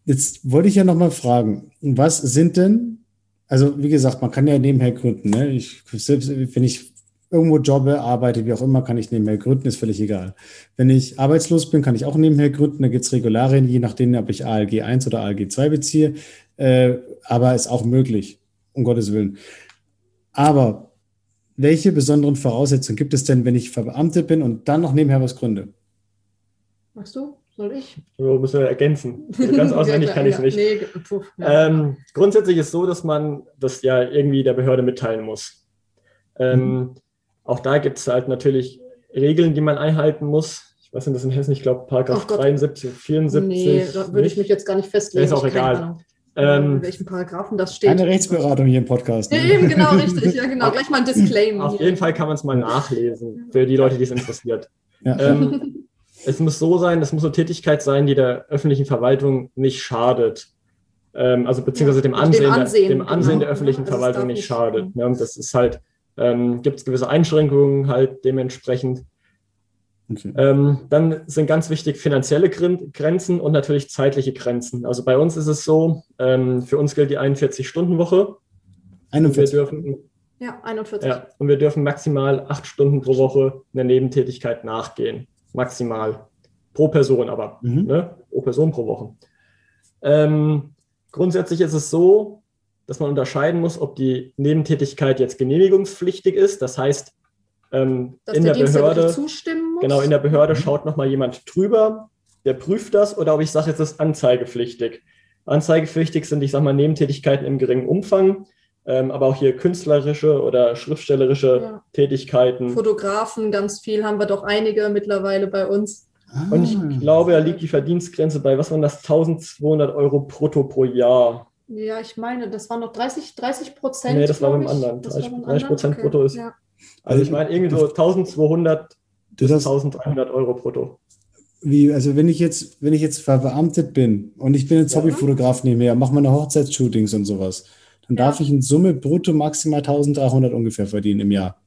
[SPEAKER 1] Jetzt wollte ich ja nochmal fragen, was sind denn, also wie gesagt, man kann ja nebenher gründen. Ne? Ich, selbst wenn ich irgendwo jobbe, arbeite, wie auch immer, kann ich nebenher gründen, ist völlig egal. Wenn ich arbeitslos bin, kann ich auch nebenher gründen. Da gibt es Regularien, je nachdem, ob ich ALG 1 oder ALG 2 beziehe. Äh, aber ist auch möglich, um Gottes Willen. Aber welche besonderen Voraussetzungen gibt es denn, wenn ich verbeamtet bin und dann noch nebenher was gründe?
[SPEAKER 2] Machst du? Soll ich?
[SPEAKER 3] So müssen wir ergänzen. Also ganz [laughs] auswendig ja, kann ich es nicht. Nee, puh, ja. ähm, grundsätzlich ist es so, dass man das ja irgendwie der Behörde mitteilen muss. Ähm, mhm. Auch da gibt es halt natürlich Regeln, die man einhalten muss. Ich weiß nicht, das in Hessen, ich glaube, Paragraph oh 73, 74. Nee,
[SPEAKER 2] da würde ich mich jetzt gar nicht festlegen.
[SPEAKER 3] Ist auch egal.
[SPEAKER 2] Ähm, in welchen Paragraphen das steht.
[SPEAKER 1] Eine Rechtsberatung hier im Podcast.
[SPEAKER 2] Ne? Ja, eben, genau, richtig. Ja, [laughs] genau. Gleich mal ein Disclaimer.
[SPEAKER 3] Auf jeden Fall kann man es mal nachlesen, für die Leute, die es interessiert. Ja. Ähm, es muss so sein, das muss eine Tätigkeit sein, die der öffentlichen Verwaltung nicht schadet. Ähm, also beziehungsweise dem Ansehen, dem Ansehen, der, dem Ansehen genau. der öffentlichen also Verwaltung nicht schadet. Ja, und das ist halt ähm, gibt es gewisse Einschränkungen halt dementsprechend. Okay. Ähm, dann sind ganz wichtig finanzielle Grenzen und natürlich zeitliche Grenzen. Also bei uns ist es so, ähm, für uns gilt die 41-Stunden-Woche.
[SPEAKER 1] 41.
[SPEAKER 2] Wir dürfen, ja, 41. Ja,
[SPEAKER 3] und wir dürfen maximal acht Stunden pro Woche einer Nebentätigkeit nachgehen. Maximal. Pro Person aber. Mhm. Ne? Pro Person pro Woche. Ähm, grundsätzlich ist es so, dass man unterscheiden muss, ob die Nebentätigkeit jetzt genehmigungspflichtig ist. Das heißt, ähm, in der, der Behörde, genau, in der Behörde mhm. schaut nochmal jemand drüber, der prüft das, oder ob ich sage, jetzt ist anzeigepflichtig. Anzeigepflichtig sind, ich sage mal, Nebentätigkeiten im geringen Umfang, ähm, aber auch hier künstlerische oder schriftstellerische ja. Tätigkeiten.
[SPEAKER 2] Fotografen, ganz viel haben wir doch einige mittlerweile bei uns.
[SPEAKER 3] Und ich ah. glaube, da liegt die Verdienstgrenze bei, was waren das, 1200 Euro brutto pro Jahr.
[SPEAKER 2] Ja, ich meine, das waren noch 30, 30 Prozent.
[SPEAKER 3] Nee, das war beim anderen. 30, Prozent okay. brutto ist. Ja. Also ich meine, irgendwie so 1200 bis 1300 Euro brutto.
[SPEAKER 1] Wie, also wenn ich jetzt, wenn ich jetzt verbeamtet bin und ich bin jetzt ja. Hobbyfotograf nebenher, mache meine Hochzeitsshootings und sowas, dann ja. darf ich in Summe brutto maximal 1300 ungefähr verdienen im Jahr.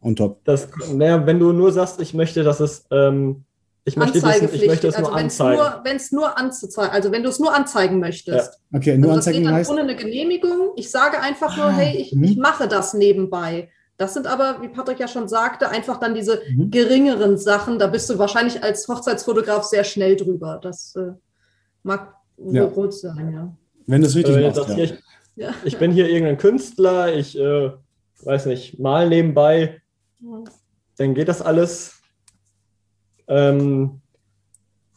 [SPEAKER 1] On top.
[SPEAKER 3] Das, naja, wenn du nur sagst, ich möchte, dass es ähm, ich möchte, diesen, ich möchte es also nur anzeigen.
[SPEAKER 2] Wenn es nur anzuzeigen, also wenn du es nur anzeigen möchtest.
[SPEAKER 1] Ja. Okay, nur also anzeigen
[SPEAKER 2] das heißt. Ohne eine Genehmigung. Ich sage einfach nur, ah, hey, ich, ich, mhm. mache das nebenbei. Das sind aber, wie Patrick ja schon sagte, einfach dann diese mhm. geringeren Sachen. Da bist du wahrscheinlich als Hochzeitsfotograf sehr schnell drüber. Das äh, mag ja. rot sein, ja.
[SPEAKER 1] Wenn das wirklich äh, machst, ja.
[SPEAKER 3] ich, ich bin hier irgendein Künstler, ich äh, weiß nicht, mal nebenbei, dann geht das alles
[SPEAKER 2] ähm,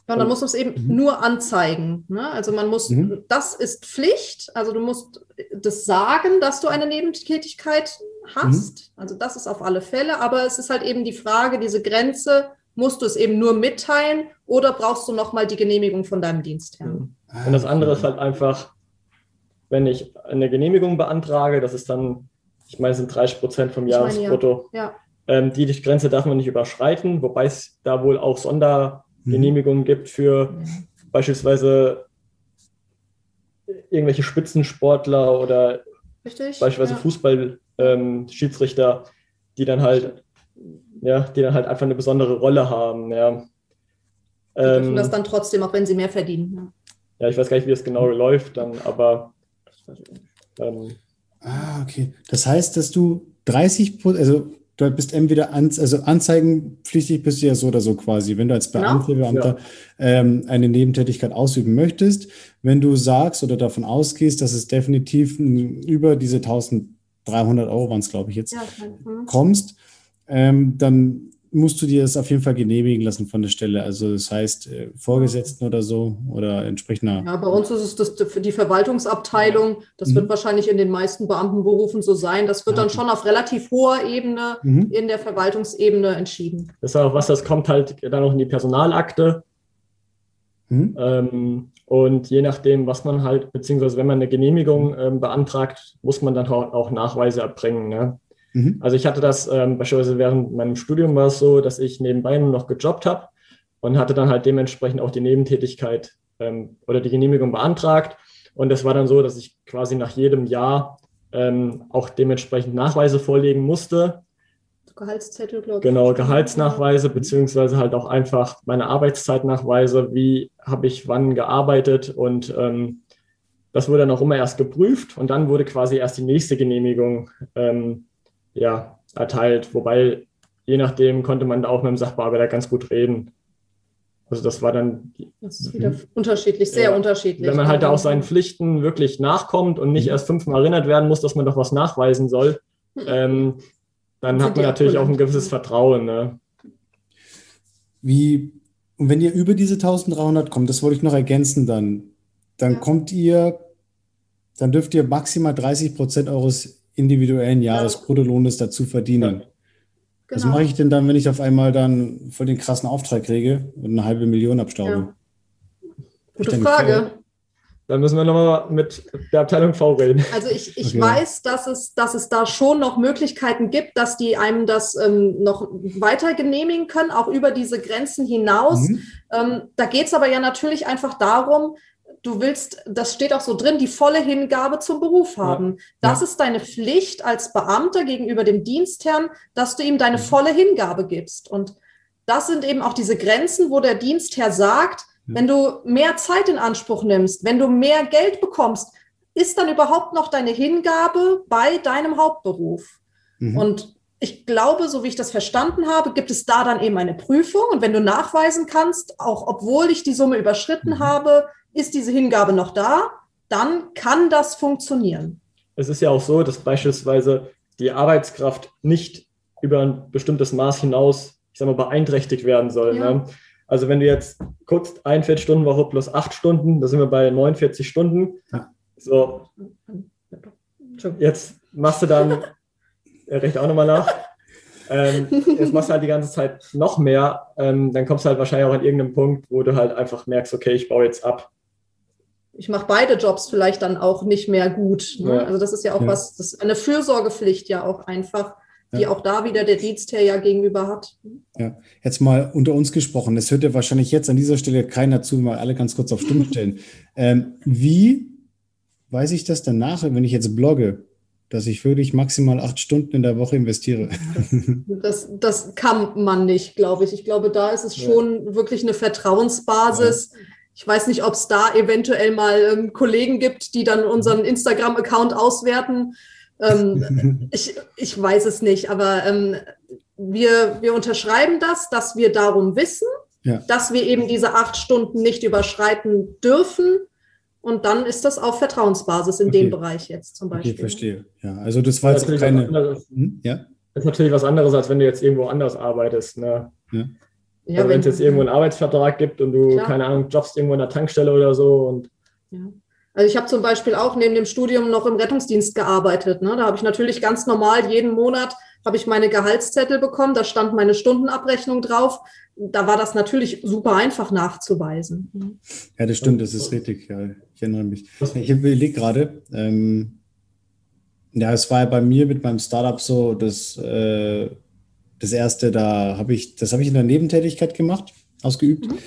[SPEAKER 2] ja, dann muss man es eben mhm. nur anzeigen. Ne? Also man muss, mhm. das ist Pflicht. Also du musst das sagen, dass du eine Nebentätigkeit hast. Mhm. Also das ist auf alle Fälle. Aber es ist halt eben die Frage, diese Grenze, musst du es eben nur mitteilen oder brauchst du nochmal die Genehmigung von deinem Dienstherrn?
[SPEAKER 3] Und das andere ist halt einfach, wenn ich eine Genehmigung beantrage, das ist dann, ich meine, es sind 30 Prozent vom Jahresbrutto.
[SPEAKER 2] ja. ja.
[SPEAKER 3] Ähm, die Grenze darf man nicht überschreiten, wobei es da wohl auch Sondergenehmigungen mhm. gibt für mhm. beispielsweise irgendwelche Spitzensportler oder Richtig, beispielsweise ja. Fußball-Schiedsrichter, ähm, die dann halt, ja, die dann halt einfach eine besondere Rolle haben. Ja.
[SPEAKER 2] Die dürfen ähm, das dann trotzdem, auch wenn sie mehr verdienen. Ja,
[SPEAKER 3] ja ich weiß gar nicht, wie das genau läuft dann, aber
[SPEAKER 1] ähm, Ah, okay. Das heißt, dass du 30 also du bist entweder an, also anzeigenpflichtig bist du ja so oder so quasi, wenn du als genau. Beamte. Beamter ja. ähm, eine Nebentätigkeit ausüben möchtest. Wenn du sagst oder davon ausgehst, dass es definitiv über diese 1300 Euro waren es, glaube ich, jetzt, ja, mhm. kommst, ähm, dann musst du dir das auf jeden Fall genehmigen lassen von der Stelle. Also das heißt äh, Vorgesetzten oder so oder entsprechender.
[SPEAKER 2] Ja, bei uns ist es das, die Verwaltungsabteilung. Das mhm. wird wahrscheinlich in den meisten Beamtenberufen so sein. Das wird dann schon auf relativ hoher Ebene mhm. in der Verwaltungsebene entschieden.
[SPEAKER 3] Das ist auch was, das kommt halt dann auch in die Personalakte. Mhm. Ähm, und je nachdem, was man halt, beziehungsweise wenn man eine Genehmigung ähm, beantragt, muss man dann auch Nachweise erbringen. Ne? Mhm. Also ich hatte das ähm, beispielsweise während meinem Studium war es so, dass ich nebenbei noch gejobbt habe und hatte dann halt dementsprechend auch die Nebentätigkeit ähm, oder die Genehmigung beantragt. Und es war dann so, dass ich quasi nach jedem Jahr ähm, auch dementsprechend Nachweise vorlegen musste.
[SPEAKER 2] Gehaltszettel, glaube ich.
[SPEAKER 3] Genau, Gehaltsnachweise, beziehungsweise halt auch einfach meine Arbeitszeitnachweise, wie habe ich wann gearbeitet und ähm, das wurde dann auch immer erst geprüft und dann wurde quasi erst die nächste Genehmigung ähm, ja, erteilt, wobei je nachdem konnte man da auch mit dem Sachbearbeiter ganz gut reden. Also das war dann.
[SPEAKER 2] Das ist wieder unterschiedlich, sehr ja, unterschiedlich.
[SPEAKER 3] Wenn man halt da auch seinen Pflichten wirklich nachkommt und nicht erst fünfmal erinnert werden muss, dass man doch was nachweisen soll, hm. ähm, dann hat man natürlich auch ein gewisses Vertrauen. Ne?
[SPEAKER 1] Wie, und wenn ihr über diese 1300 kommt, das wollte ich noch ergänzen dann, dann ja. kommt ihr, dann dürft ihr maximal 30 Prozent eures individuellen Jahresbruttolohnes dazu verdienen. Ja. Genau. Was mache ich denn dann, wenn ich auf einmal dann voll den krassen Auftrag kriege und eine halbe Million abstaube? Ja.
[SPEAKER 2] Gute Frage.
[SPEAKER 3] Dann müssen wir nochmal mit der Abteilung V reden.
[SPEAKER 2] Also ich, ich okay. weiß, dass es, dass es da schon noch Möglichkeiten gibt, dass die einem das ähm, noch weiter genehmigen können, auch über diese Grenzen hinaus. Mhm. Ähm, da geht es aber ja natürlich einfach darum, du willst, das steht auch so drin, die volle Hingabe zum Beruf haben. Ja. Das ja. ist deine Pflicht als Beamter gegenüber dem Dienstherrn, dass du ihm deine mhm. volle Hingabe gibst. Und das sind eben auch diese Grenzen, wo der Dienstherr sagt, ja. wenn du mehr Zeit in Anspruch nimmst, wenn du mehr Geld bekommst, ist dann überhaupt noch deine Hingabe bei deinem Hauptberuf? Mhm. Und ich glaube, so wie ich das verstanden habe, gibt es da dann eben eine Prüfung. Und wenn du nachweisen kannst, auch obwohl ich die Summe überschritten mhm. habe, ist diese Hingabe noch da, dann kann das funktionieren.
[SPEAKER 3] Es ist ja auch so, dass beispielsweise die Arbeitskraft nicht über ein bestimmtes Maß hinaus, ich sag mal, beeinträchtigt werden soll. Ja. Ne? Also wenn du jetzt guckst, 41 Stunden Woche plus 8 Stunden, da sind wir bei 49 Stunden. Ja. So, jetzt machst du dann, [laughs] er rechnet auch nochmal nach, ähm, jetzt machst du halt die ganze Zeit noch mehr, ähm, dann kommst du halt wahrscheinlich auch an irgendeinem Punkt, wo du halt einfach merkst, okay, ich baue jetzt ab
[SPEAKER 2] ich mache beide Jobs vielleicht dann auch nicht mehr gut. Ne? Ja. Also das ist ja auch ja. was, das ist eine Fürsorgepflicht ja auch einfach, die ja. auch da wieder der Dienstherr ja gegenüber hat.
[SPEAKER 1] Ja, jetzt mal unter uns gesprochen. Das hört ja wahrscheinlich jetzt an dieser Stelle keiner zu, mal alle ganz kurz auf Stumm [laughs] stellen. ähm, wie weiß ich das danach, wenn ich jetzt blogge? dass ich wirklich maximal acht Stunden in der Woche investiere.
[SPEAKER 2] Das, das kann man nicht, glaube ich. Ich glaube, da ist es schon wirklich eine Vertrauensbasis. Ich weiß nicht, ob es da eventuell mal ähm, Kollegen gibt, die dann unseren Instagram-Account auswerten. Ähm, [laughs] ich, ich weiß es nicht, aber ähm, wir, wir unterschreiben das, dass wir darum wissen, ja. dass wir eben diese acht Stunden nicht überschreiten dürfen. Und dann ist das auf Vertrauensbasis in okay. dem Bereich jetzt zum Beispiel.
[SPEAKER 1] Okay, verstehe. Ja, also das war jetzt keine.
[SPEAKER 3] Hm? Ja? Das ist natürlich was anderes, als wenn du jetzt irgendwo anders arbeitest. Ne? Ja. Ja, also wenn es jetzt irgendwo einen Arbeitsvertrag gibt und du, klar. keine Ahnung, jobbst irgendwo in der Tankstelle oder so. Und
[SPEAKER 2] ja. Also ich habe zum Beispiel auch neben dem Studium noch im Rettungsdienst gearbeitet. Ne? Da habe ich natürlich ganz normal jeden Monat habe ich meine Gehaltszettel bekommen, da stand meine Stundenabrechnung drauf. Da war das natürlich super einfach nachzuweisen.
[SPEAKER 1] Ja, das stimmt, das ist richtig. Ja, ich erinnere mich. Ich überlege gerade, ähm, ja, es war ja bei mir mit meinem Startup so, dass äh, das erste, da habe ich, das habe ich in der Nebentätigkeit gemacht, ausgeübt. Mhm.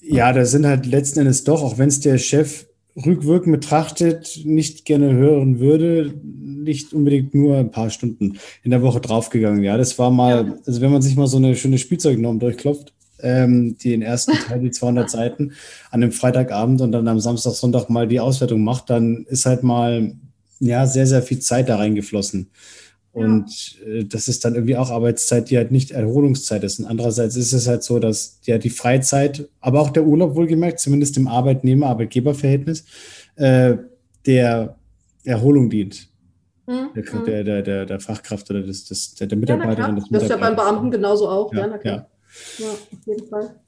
[SPEAKER 1] Ja, da sind halt letzten Endes doch, auch wenn es der Chef rückwirkend betrachtet nicht gerne hören würde, nicht unbedingt nur ein paar Stunden in der Woche draufgegangen. Ja, das war mal, also wenn man sich mal so eine schöne Spielzeugnorm durchklopft, ähm, die den ersten Teil, die 200 Seiten, an einem Freitagabend und dann am Samstag, Sonntag mal die Auswertung macht, dann ist halt mal, ja, sehr, sehr viel Zeit da reingeflossen. Und äh, das ist dann irgendwie auch Arbeitszeit, die halt nicht Erholungszeit ist. Und andererseits ist es halt so, dass ja die Freizeit, aber auch der Urlaub wohlgemerkt, zumindest im Arbeitnehmer-Arbeitgeber-Verhältnis, äh, der Erholung dient. Mhm. Der, der, der, der, Fachkraft oder des, des, der, der Mitarbeiterin.
[SPEAKER 2] Ja, das ist ja beim Beamten genauso auch.
[SPEAKER 1] Ja, ja, ja.
[SPEAKER 2] ja auf jeden Fall.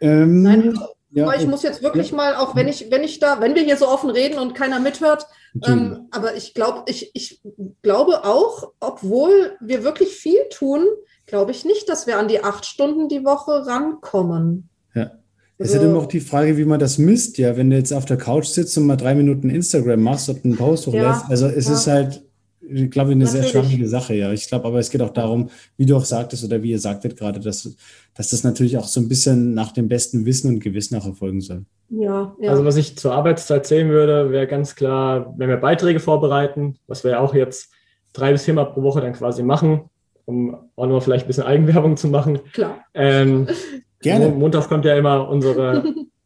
[SPEAKER 2] Ähm, Nein, ja, aber ich muss jetzt wirklich ja. mal, auch wenn ich, wenn ich da, wenn wir hier so offen reden und keiner mithört, ähm, aber ich glaube, ich, ich glaube auch, obwohl wir wirklich viel tun, glaube ich nicht, dass wir an die acht Stunden die Woche rankommen.
[SPEAKER 1] Ja. Es ist ja immer auch die Frage, wie man das misst, ja. Wenn du jetzt auf der Couch sitzt und mal drei Minuten Instagram machst und einen Post hochlässt, ja, also es ja. ist halt, ich glaube, eine Natürlich. sehr schwammige Sache, ja. Ich glaube, aber es geht auch darum, wie du auch sagtest oder wie ihr sagtet gerade, dass, dass das natürlich auch so ein bisschen nach dem besten Wissen und Gewissen auch erfolgen soll.
[SPEAKER 2] Ja, ja.
[SPEAKER 3] Also was ich zur Arbeitszeit zählen würde, wäre ganz klar, wenn wir Beiträge vorbereiten, was wir auch jetzt drei bis viermal pro Woche dann quasi machen, um auch noch vielleicht ein bisschen Eigenwerbung zu machen.
[SPEAKER 2] Klar.
[SPEAKER 3] Ähm, [laughs]
[SPEAKER 1] Gerne.
[SPEAKER 3] Montag kommt ja immer unsere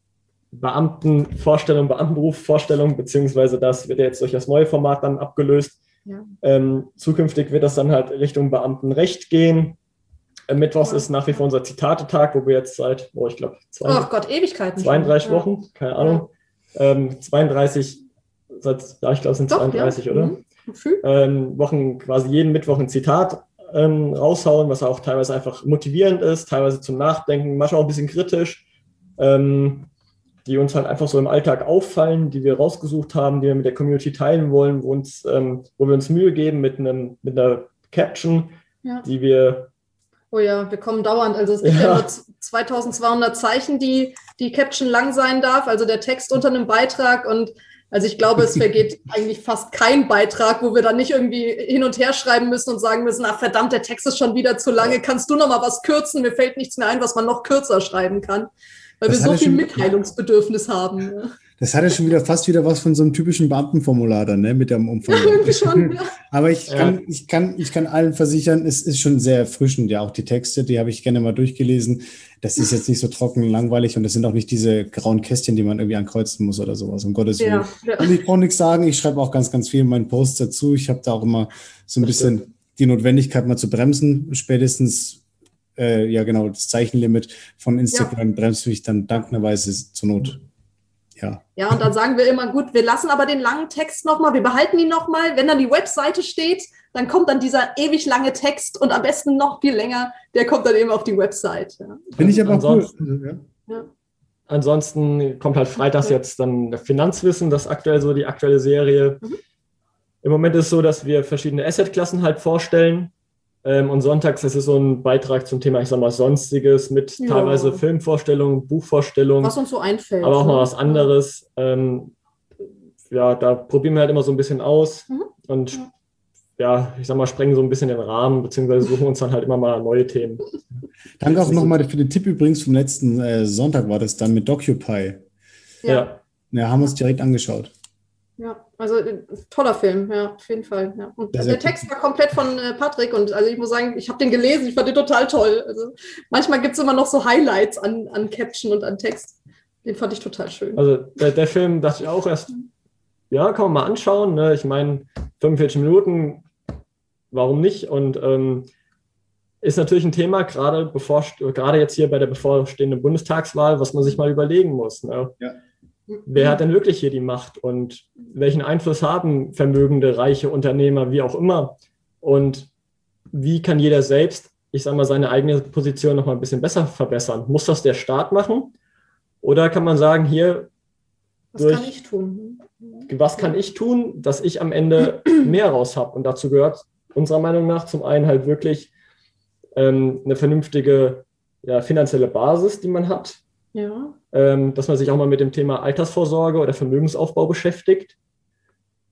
[SPEAKER 3] [laughs] Beamtenvorstellung, Beamtenberufsvorstellung, beziehungsweise das wird ja jetzt durch das neue Format dann abgelöst.
[SPEAKER 2] Ja.
[SPEAKER 3] Ähm, zukünftig wird das dann halt Richtung Beamtenrecht gehen. Äh, Mittwochs ist nach wie vor unser Zitatetag, wo wir jetzt seit, oh, ich glaube,
[SPEAKER 2] Oh Gott, Ewigkeiten. schon.
[SPEAKER 3] 32
[SPEAKER 2] Ja.
[SPEAKER 3] Wochen, keine Ahnung. Ähm, 32, seit, ja, ich glaube, es sind
[SPEAKER 2] Doch,
[SPEAKER 3] 32,
[SPEAKER 2] ja.
[SPEAKER 3] oder?
[SPEAKER 2] Mhm.
[SPEAKER 3] Ähm, Wochen quasi jeden Mittwoch ein Zitat ähm, raushauen, was auch teilweise einfach motivierend ist, teilweise zum Nachdenken, manchmal auch ein bisschen kritisch, ähm, die uns halt einfach so im Alltag auffallen, die wir rausgesucht haben, die wir mit der Community teilen wollen, wo, uns, ähm, wo wir uns Mühe geben mit, einem, mit einer Caption,
[SPEAKER 2] Ja.
[SPEAKER 3] die wir
[SPEAKER 2] Oh ja, wir kommen dauernd. Also es gibt ja,
[SPEAKER 3] Ja.
[SPEAKER 2] nur 2200 Zeichen, die die Caption lang sein darf, also der Text unter einem Beitrag. Und also ich glaube, es vergeht [laughs] eigentlich fast kein Beitrag, wo wir dann nicht irgendwie hin und her schreiben müssen und sagen müssen, ach verdammt, der Text ist schon wieder zu lange, kannst du noch mal was kürzen? Mir fällt nichts mehr ein, was man noch kürzer schreiben kann. Weil
[SPEAKER 1] Das
[SPEAKER 2] wir so viel Mitteilungsbedürfnis haben. Ja.
[SPEAKER 1] Das hat ja schon wieder fast wieder was von so einem typischen Beamtenformular dann, ne, mit dem Umfang. [laughs]
[SPEAKER 2] Irgendwie schon. Ja. [laughs]
[SPEAKER 1] Aber ich
[SPEAKER 3] Ja.
[SPEAKER 1] kann, ich kann, ich kann allen versichern, es ist schon sehr erfrischend. Ja, auch die Texte, die habe ich gerne mal durchgelesen. Das ist jetzt nicht so trocken und langweilig und das sind auch nicht diese grauen Kästchen, die man irgendwie ankreuzen muss oder sowas, um Gottes Willen.
[SPEAKER 2] Ja, ja.
[SPEAKER 1] Und ich brauche nichts sagen, ich schreibe auch ganz, ganz viel in meinen Posts dazu. Ich habe da auch immer so ein bisschen die Notwendigkeit, mal zu bremsen. Spätestens, äh, ja genau, das Zeichenlimit von Instagram bremst mich dann dankbarerweise zur Not. Ja.
[SPEAKER 2] Ja, und dann sagen wir immer, gut, wir lassen aber den langen Text nochmal, wir behalten ihn nochmal. Wenn dann die Webseite steht, dann kommt dann dieser ewig lange Text und am besten noch viel länger, der kommt dann eben auf die Website. Ja.
[SPEAKER 1] Finde ich aber cool.
[SPEAKER 3] Ansonsten-
[SPEAKER 1] Ja.
[SPEAKER 3] Ansonsten kommt halt freitags jetzt dann Finanzwissen, das aktuell so die aktuelle Serie.
[SPEAKER 2] Mhm.
[SPEAKER 3] Im Moment ist es so, dass wir verschiedene Assetklassen halt vorstellen. Ähm, und sonntags ist es so ein Beitrag zum Thema, ich sag mal, Sonstiges mit
[SPEAKER 2] Ja.
[SPEAKER 3] teilweise Filmvorstellungen, Buchvorstellungen,
[SPEAKER 2] Was uns so einfällt.
[SPEAKER 3] aber auch
[SPEAKER 2] ne?
[SPEAKER 3] mal was anderes. Ähm, ja, da probieren wir halt immer so ein bisschen aus
[SPEAKER 2] Mhm.
[SPEAKER 3] und
[SPEAKER 2] Ja.
[SPEAKER 3] ja, ich sag mal, sprengen so ein bisschen den Rahmen, beziehungsweise suchen uns dann halt immer mal neue Themen.
[SPEAKER 1] Danke auch nochmal für den Tipp übrigens vom letzten äh, Sonntag war das dann mit DocuPy.
[SPEAKER 2] Ja,
[SPEAKER 3] Ja.
[SPEAKER 1] Ja, haben wir uns direkt angeschaut.
[SPEAKER 2] Ja. also äh, toller Film, ja, auf jeden Fall. Ja. Und
[SPEAKER 1] sehr
[SPEAKER 2] der Text war komplett von äh, Patrick und also ich muss sagen, ich habe den gelesen, ich fand den total toll. Also manchmal gibt es immer noch so Highlights an, an Caption und an Text. Den fand ich total schön.
[SPEAKER 3] Also der, der Film dachte ich auch erst, ja, kann man mal anschauen. Ne? Ich meine, 45 Minuten, warum nicht? Und ähm, ist natürlich ein Thema, gerade bevor, gerade jetzt hier bei der bevorstehenden Bundestagswahl, was man sich mal überlegen muss. Ne? Wer hat denn wirklich hier die Macht und welchen Einfluss haben vermögende, reiche Unternehmer, wie auch immer? Und wie kann jeder selbst, ich sage mal, seine eigene Position noch mal ein bisschen besser verbessern? Muss das der Staat machen? Oder kann man sagen, hier,
[SPEAKER 2] Was
[SPEAKER 3] durch-
[SPEAKER 2] kann ich tun?
[SPEAKER 3] was kann ich tun, dass ich am Ende mehr raus habe? Und dazu gehört unserer Meinung nach zum einen halt wirklich ähm, eine vernünftige ja, finanzielle Basis, die man hat,
[SPEAKER 2] Ja.
[SPEAKER 3] Ähm, dass man sich auch mal mit dem Thema Altersvorsorge oder Vermögensaufbau beschäftigt.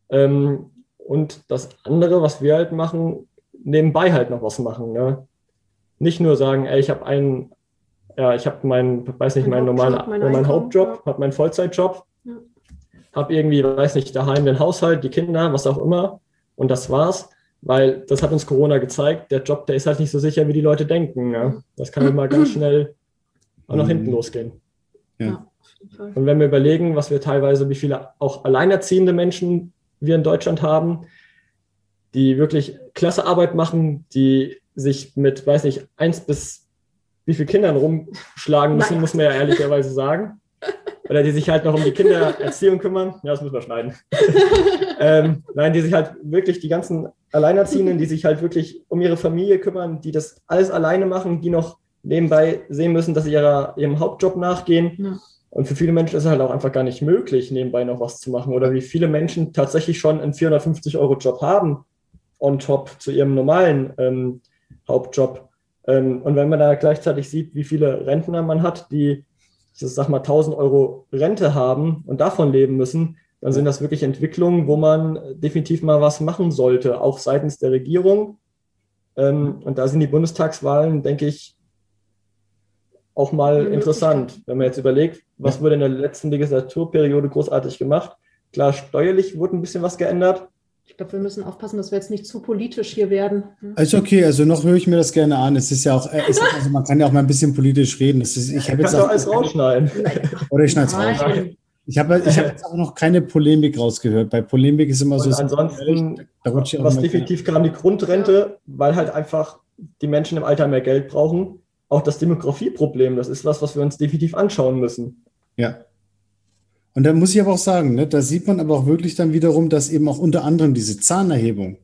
[SPEAKER 3] Ähm, und das andere, was wir halt machen, nebenbei halt noch was machen. Ne? Nicht nur sagen, ey, ich habe einen, ja, ich habe meinen, weiß nicht,
[SPEAKER 2] Mein
[SPEAKER 3] meinen normalen,
[SPEAKER 2] Hauptjob, mein
[SPEAKER 3] meinen
[SPEAKER 2] Einkommen,
[SPEAKER 3] Hauptjob,
[SPEAKER 2] ja.
[SPEAKER 3] habe meinen Vollzeitjob,
[SPEAKER 2] Ja.
[SPEAKER 3] habe irgendwie, weiß nicht, daheim den Haushalt, die Kinder, was auch immer. Und das war's. Weil das hat uns Corona gezeigt, der Job, der ist halt nicht so sicher, wie die Leute denken. Ne? Das kann immer ganz [clears throat] schnell auch nach hinten
[SPEAKER 1] Mhm.
[SPEAKER 3] losgehen.
[SPEAKER 1] Ja.
[SPEAKER 2] Fall.
[SPEAKER 3] Und wenn wir überlegen, was wir teilweise, wie viele auch alleinerziehende Menschen wir in Deutschland haben, die wirklich klasse Arbeit machen, die sich mit, weiß nicht, eins bis wie viele Kindern rumschlagen müssen,
[SPEAKER 2] Nein.
[SPEAKER 3] muss man ja ehrlicherweise sagen. Oder die sich halt noch um die Kindererziehung kümmern. Ja, das müssen wir schneiden. [laughs] ähm, nein, die sich halt wirklich, die ganzen Alleinerziehenden, die sich halt wirklich um ihre Familie kümmern, die das alles alleine machen, die noch nebenbei sehen müssen, dass sie ihrer, ihrem Hauptjob nachgehen.
[SPEAKER 2] Ja.
[SPEAKER 3] Und für viele Menschen ist es halt auch einfach gar nicht möglich, nebenbei noch was zu machen. Oder wie viele Menschen tatsächlich schon einen 450-Euro-Job haben, on top zu ihrem normalen ähm, Hauptjob. Ähm, und wenn man da gleichzeitig sieht, wie viele Rentner man hat, die, ich sag mal, 1000 Euro Rente haben und davon leben müssen, dann sind das wirklich Entwicklungen, wo man definitiv mal was machen sollte, auch seitens der Regierung. Ähm, und da sind die Bundestagswahlen, denke ich, auch mal interessant, wenn man jetzt überlegt, was wurde in der letzten Legislaturperiode großartig gemacht. Klar, steuerlich wurde ein bisschen was geändert.
[SPEAKER 2] Ich glaube, wir müssen aufpassen, dass wir jetzt nicht zu politisch hier werden.
[SPEAKER 1] Also okay, also noch höre ich mir das gerne an. Es ist ja auch, ist, also man kann ja auch mal ein bisschen politisch reden. Das ist, ich habe jetzt auch
[SPEAKER 3] alles rausschneiden. [laughs]
[SPEAKER 1] Oder ich schneide es raus. Ich habe ich hab jetzt auch noch keine Polemik rausgehört. Bei Polemik ist immer so.
[SPEAKER 3] Und ansonsten, was definitiv kam, die Grundrente, weil halt einfach die Menschen im Alter mehr Geld brauchen. Auch das Demografieproblem, das ist was, was wir uns definitiv anschauen müssen.
[SPEAKER 1] Ja. Und da muss ich aber auch sagen, ne, da sieht man aber auch wirklich dann wiederum, dass eben auch unter anderem diese Zahnerhebung,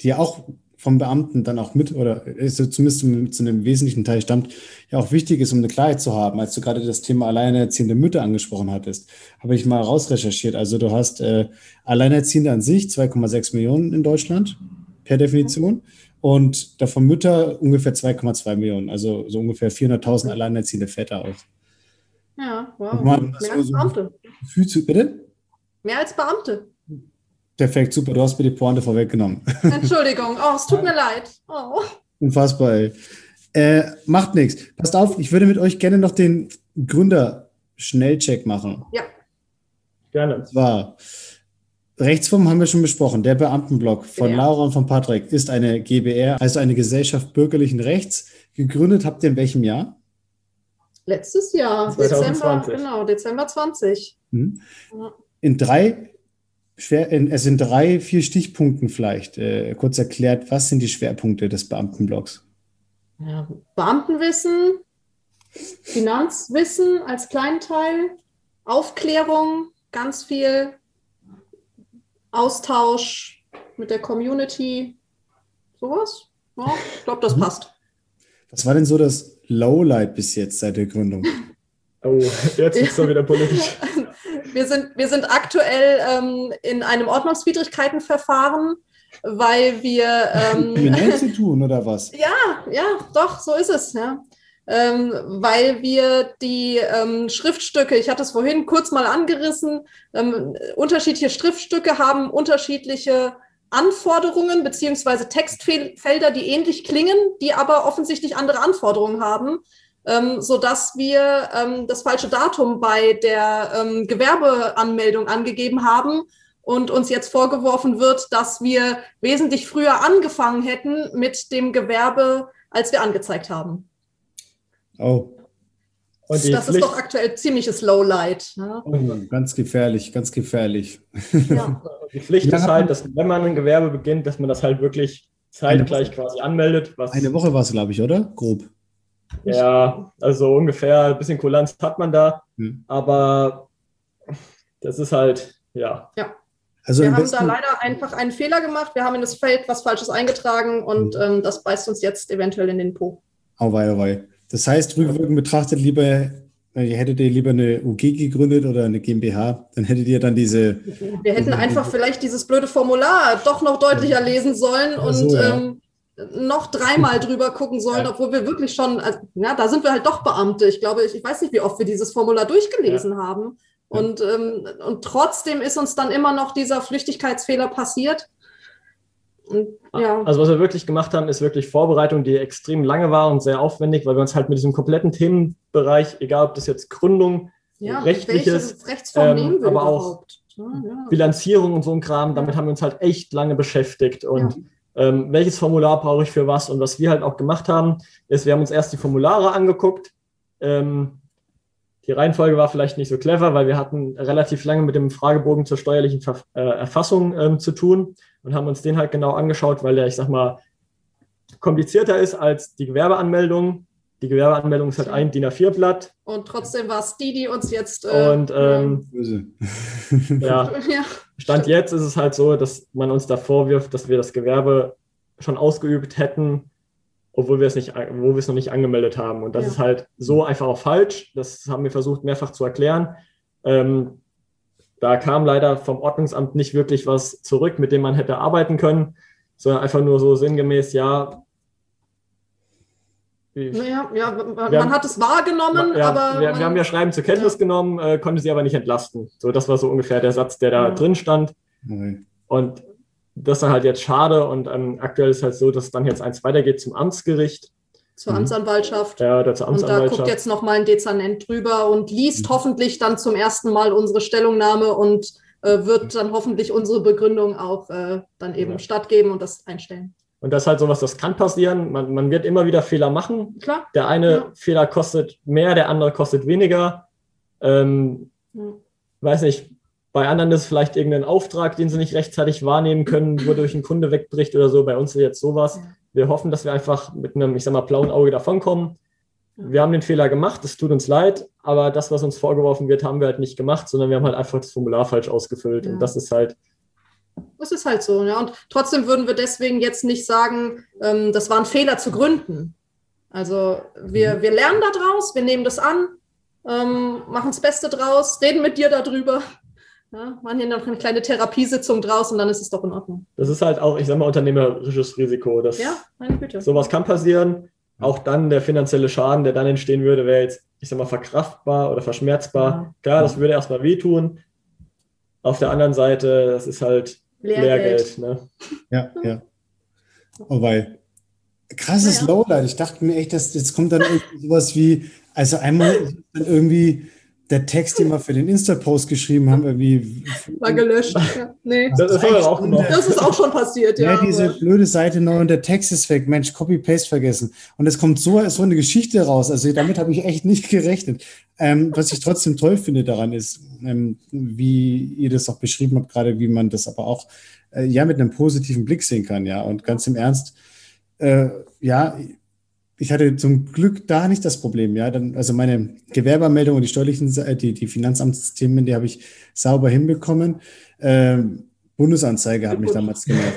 [SPEAKER 1] die ja auch vom Beamten dann auch mit oder also zumindest zu einem wesentlichen Teil stammt, ja auch wichtig ist, um eine Klarheit zu haben. Als du gerade das Thema alleinerziehende Mütter angesprochen hattest, habe ich mal rausrecherchiert. Also du hast äh, Alleinerziehende an sich 2,6 Millionen in Deutschland per Definition und davon Mütter ungefähr 2,2 Millionen, also so ungefähr 400.000 alleinerziehende Väter aus.
[SPEAKER 2] Ja, wow. Man, Mehr als Beamte.
[SPEAKER 1] So, bitte?
[SPEAKER 2] Mehr als Beamte.
[SPEAKER 1] Perfekt, super, du hast mir die Pointe vorweggenommen. [laughs]
[SPEAKER 2] Entschuldigung, oh, es tut mir leid. Oh.
[SPEAKER 1] Unfassbar, ey. Äh, macht nichts. Passt auf, ich würde mit euch gerne noch den Gründer-Schnellcheck machen.
[SPEAKER 2] Ja.
[SPEAKER 3] Gerne.
[SPEAKER 1] Und zwar, Rechtsform haben wir schon besprochen. Der Beamtenblock von ja. Laura und von Patrick ist eine GBR, also eine Gesellschaft bürgerlichen Rechts. Gegründet habt ihr in welchem Jahr?
[SPEAKER 2] Letztes Jahr, 2020. Dezember, genau, Dezember 20.
[SPEAKER 1] Hm. In drei Schwer, es sind drei, vier Stichpunkten vielleicht äh, kurz erklärt, was sind die Schwerpunkte des Beamtenblocks?
[SPEAKER 2] Ja, Beamtenwissen, Finanzwissen als Kleinteil, Aufklärung, ganz viel Austausch mit der Community, sowas. Ja, ich glaube, das mhm. passt.
[SPEAKER 1] Was war denn so das Lowlight bis jetzt seit der Gründung? [laughs]
[SPEAKER 3] Oh, jetzt ist es wieder politisch. [laughs]
[SPEAKER 2] Wir sind, wir sind aktuell ähm, in einem Ordnungswidrigkeitenverfahren, weil wir. [laughs] Ähm,
[SPEAKER 1] Kriminell zu tun oder was?
[SPEAKER 2] Ja, ja, doch, so ist es. Ja. Ähm, weil wir die ähm, Schriftstücke, ich hatte es vorhin kurz mal angerissen, ähm, unterschiedliche Schriftstücke haben unterschiedliche Anforderungen beziehungsweise Textfelder, die ähnlich klingen, die aber offensichtlich andere Anforderungen haben ähm, sodass wir ähm, das falsche Datum bei der ähm, Gewerbeanmeldung angegeben haben und uns jetzt vorgeworfen wird, dass wir wesentlich früher angefangen hätten mit dem Gewerbe, als wir angezeigt haben.
[SPEAKER 1] Oh.
[SPEAKER 2] das Pflicht ist doch aktuell ziemliches Lowlight.
[SPEAKER 1] Ne? Oh, ganz gefährlich, ganz gefährlich.
[SPEAKER 3] Ja. [laughs] Die Pflicht ist halt, dass wenn man ein Gewerbe beginnt, dass man das halt wirklich zeitgleich quasi anmeldet.
[SPEAKER 1] eine Woche war es, glaube ich, oder? Grob.
[SPEAKER 3] Ja, also ungefähr ein bisschen Kulanz hat man da, hm. aber das ist halt, ja.
[SPEAKER 2] Ja. Also wir haben da leider einfach einen Fehler gemacht. Wir haben in das Feld was Falsches eingetragen und hm. ähm, das beißt uns jetzt eventuell in den Po.
[SPEAKER 1] Auweih, auweih. Das heißt, rückwirkend betrachtet, lieber, äh, ihr hättet ihr lieber eine UG gegründet oder eine GmbH, dann hättet ihr dann diese.
[SPEAKER 2] Wir hätten einfach vielleicht dieses blöde Formular doch noch deutlicher lesen sollen und so, ja. ähm, noch dreimal [laughs] drüber gucken sollen, ja. obwohl wir wirklich schon, also, ja, da sind wir halt doch Beamte. Ich glaube, ich, ich weiß nicht, wie oft wir dieses Formular durchgelesen ja. haben. Und, ähm, und trotzdem ist uns dann immer noch dieser Flüchtigkeitsfehler passiert.
[SPEAKER 3] Ja. Also was wir wirklich gemacht haben, ist wirklich Vorbereitung, die extrem lange war und sehr aufwendig, weil wir uns halt mit diesem kompletten Themenbereich, egal ob das jetzt Gründung, ja, rechtliches, ähm, aber auch ja, Bilanzierung und so ein Kram, damit haben wir uns halt echt lange beschäftigt und ähm, welches Formular brauche ich für was. Und was wir halt auch gemacht haben, ist, wir haben uns erst die Formulare angeguckt. Ähm, die Reihenfolge war vielleicht nicht so clever, weil wir hatten relativ lange mit dem Fragebogen zur steuerlichen Ver äh, Erfassung ähm, zu tun und haben uns den halt genau angeschaut, weil der, ich sag mal, komplizierter ist als die Gewerbeanmeldung. Die Gewerbeanmeldung ist halt ein DIN A4-Blatt.
[SPEAKER 2] Und trotzdem war es die, die uns jetzt.
[SPEAKER 3] Äh, und ähm, [laughs] ja. ja. Stand jetzt ist es halt so, dass man uns da vorwirft, dass wir das Gewerbe schon ausgeübt hätten, obwohl wir es nicht, wo wir es noch nicht angemeldet haben. Und das ja. ist halt so einfach auch falsch. Das haben wir versucht mehrfach zu erklären. Ähm, da kam leider vom Ordnungsamt nicht wirklich was zurück, mit dem man hätte arbeiten können, sondern einfach nur so sinngemäß, ja,
[SPEAKER 2] naja, ja, man, haben, hat es wahrgenommen,
[SPEAKER 3] ja,
[SPEAKER 2] aber.
[SPEAKER 3] Wir, wir, haben ja Schreiben zur Kenntnis ja. genommen, äh, konnte sie aber nicht entlasten. So, das war so ungefähr der Satz, der da ja. drin stand. Nein. Und das ist dann halt jetzt schade und ähm, aktuell ist halt so, dass dann jetzt eins weitergeht zum Amtsgericht.
[SPEAKER 2] Zur mhm. Amtsanwaltschaft.
[SPEAKER 3] Ja, oder zur
[SPEAKER 2] Amtsanwaltschaft. Und da guckt jetzt nochmal ein Dezernent drüber und liest mhm. hoffentlich dann zum ersten Mal unsere Stellungnahme und äh, wird dann hoffentlich unsere Begründung auch äh, dann eben ja. stattgeben und das einstellen.
[SPEAKER 3] Und das ist halt sowas, das kann passieren. Man, man wird immer wieder Fehler machen.
[SPEAKER 2] Klar.
[SPEAKER 3] Der eine ja. Fehler kostet mehr, der andere kostet weniger. Ähm, ja. Weiß nicht, bei anderen ist es vielleicht irgendein Auftrag, den sie nicht rechtzeitig wahrnehmen können, wodurch ein Kunde wegbricht oder so. Bei uns ist jetzt sowas. Ja. Wir hoffen, dass wir einfach mit einem, ich sag mal, blauen Auge davonkommen. Wir haben den Fehler gemacht, es tut uns leid, aber das, was uns vorgeworfen wird, haben wir halt nicht gemacht, sondern wir haben halt einfach das Formular falsch ausgefüllt. Und das ist halt
[SPEAKER 2] das ist halt so, ja. Und trotzdem würden wir deswegen jetzt nicht sagen, ähm, das war ein Fehler zu gründen. Also wir, mhm. wir lernen daraus, wir nehmen das an, ähm, machen das Beste draus, reden mit dir darüber. Ja, machen hier noch eine kleine Therapiesitzung draus und dann ist es doch in Ordnung.
[SPEAKER 3] Das ist halt auch, ich sag mal, unternehmerisches Risiko. Dass ja, meine Güte. Sowas kann passieren. Auch dann der finanzielle Schaden, der dann entstehen würde, wäre jetzt, ich sag mal, verkraftbar oder verschmerzbar. Ja. Klar, das würde erstmal wehtun. Auf der anderen Seite, das ist halt Lehrgeld. Lehrgeld ne?
[SPEAKER 1] Ja, ja. Wobei, oh, krasses ja, ja. Lowlight. Ich dachte mir echt, dass jetzt kommt dann irgendwie sowas wie, also einmal dann irgendwie der Text, den wir für den Insta-Post geschrieben haben, irgendwie. [laughs]
[SPEAKER 2] War gelöscht. Ja. Nee.
[SPEAKER 3] Das, ist auch
[SPEAKER 2] das ist auch schon passiert,
[SPEAKER 1] ja. Ja, diese aber. blöde Seite neu und der Text ist weg. Mensch, Copy-Paste vergessen. Und es kommt so, so eine Geschichte raus. Also damit habe ich echt nicht gerechnet. Ähm, was ich trotzdem toll finde daran ist, ähm, wie ihr das auch beschrieben habt, gerade wie man das aber auch äh, ja mit einem positiven Blick sehen kann, ja. Und ganz im Ernst, äh, ja, ich hatte zum Glück da nicht das Problem, ja. Dann, also meine Gewerbeanmeldung und die steuerlichen, äh, die, die Finanzamtsthemen, die habe ich sauber hinbekommen. Ähm, Bundesanzeige hat mich damals gemeldet.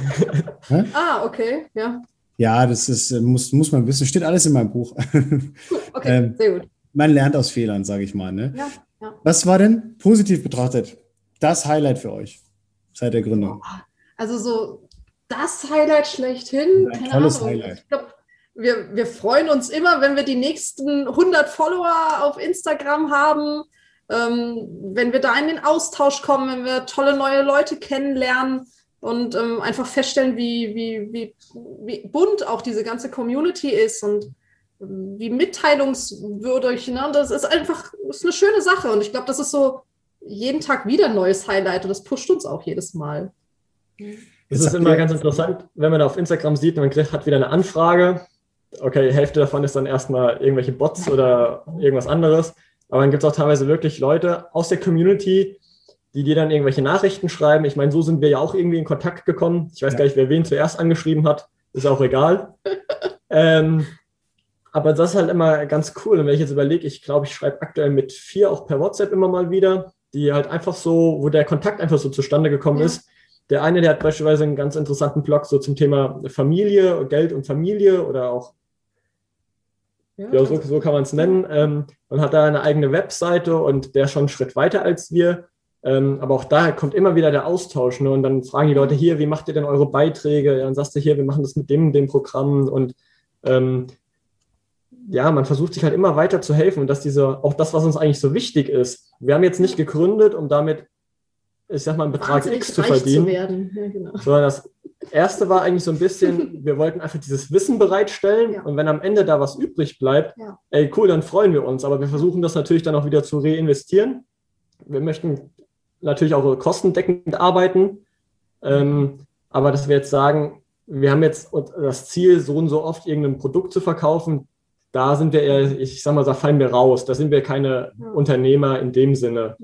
[SPEAKER 1] [laughs]
[SPEAKER 2] ah, okay, ja.
[SPEAKER 1] Ja, das ist, äh, muss, muss man wissen. Steht alles in meinem Buch. [laughs]
[SPEAKER 2] okay, ähm, sehr gut.
[SPEAKER 1] Man lernt aus Fehlern, sage ich mal. Ne? Ja, ja. Was war denn positiv betrachtet das Highlight für euch seit der Gründung?
[SPEAKER 2] Also so das Highlight schlechthin.
[SPEAKER 1] Ein tolles Ahnung. Highlight. Ich glaube,
[SPEAKER 2] wir, wir freuen uns immer, wenn wir die nächsten 100 Follower auf Instagram haben, ähm, wenn wir da in den Austausch kommen, wenn wir tolle neue Leute kennenlernen und ähm, einfach feststellen, wie, wie, wie, wie bunt auch diese ganze Community ist und ähm, wie mitteilungswürdig. Ne? Das ist einfach das ist eine schöne Sache und ich glaube, das ist so jeden Tag wieder ein neues Highlight und das pusht uns auch jedes Mal.
[SPEAKER 3] Es ist immer ganz interessant, wenn man da auf Instagram sieht, man hat wieder eine Anfrage okay, Hälfte davon ist dann erstmal irgendwelche Bots oder irgendwas anderes. Aber dann gibt es auch teilweise wirklich Leute aus der Community, die dir dann irgendwelche Nachrichten schreiben. Ich meine, so sind wir ja auch irgendwie in Kontakt gekommen. Ich weiß ja. gar nicht, wer wen zuerst angeschrieben hat. Ist auch egal. [laughs] ähm, aber das ist halt immer ganz cool. Und wenn ich jetzt überlege, ich glaube, ich schreibe aktuell mit vier auch per WhatsApp immer mal wieder, die halt einfach so, wo der Kontakt einfach so zustande gekommen ja. ist. Der eine, der hat beispielsweise einen ganz interessanten Blog so zum Thema Familie, Geld und Familie oder auch ja, so, so, kann man es nennen. Ähm, und hat da eine eigene Webseite und der ist schon einen Schritt weiter als wir. Ähm, aber auch da kommt immer wieder der Austausch. Ne? Und dann fragen die Leute hier, wie macht ihr denn eure Beiträge? Ja, dann sagst du hier, wir machen das mit dem, dem Programm. Und ähm, ja, man versucht sich halt immer weiter zu helfen. Und dass diese, auch das, was uns eigentlich so wichtig ist, wir haben jetzt nicht gegründet, um damit, ich sag mal, einen Betrag X zu verdienen. Zu ja, genau. Sondern das erste war eigentlich so ein bisschen, wir wollten einfach dieses Wissen bereitstellen ja. und wenn am Ende da was übrig bleibt, ja. ey cool, dann freuen wir uns. Aber wir versuchen das natürlich dann auch wieder zu reinvestieren. Wir möchten natürlich auch kostendeckend arbeiten. Ähm, aber dass wir jetzt sagen, wir haben jetzt das Ziel, so und so oft irgendein Produkt zu verkaufen, da sind wir eher, ich sag mal, da fallen wir raus. Da sind wir keine ja. Unternehmer in dem Sinne.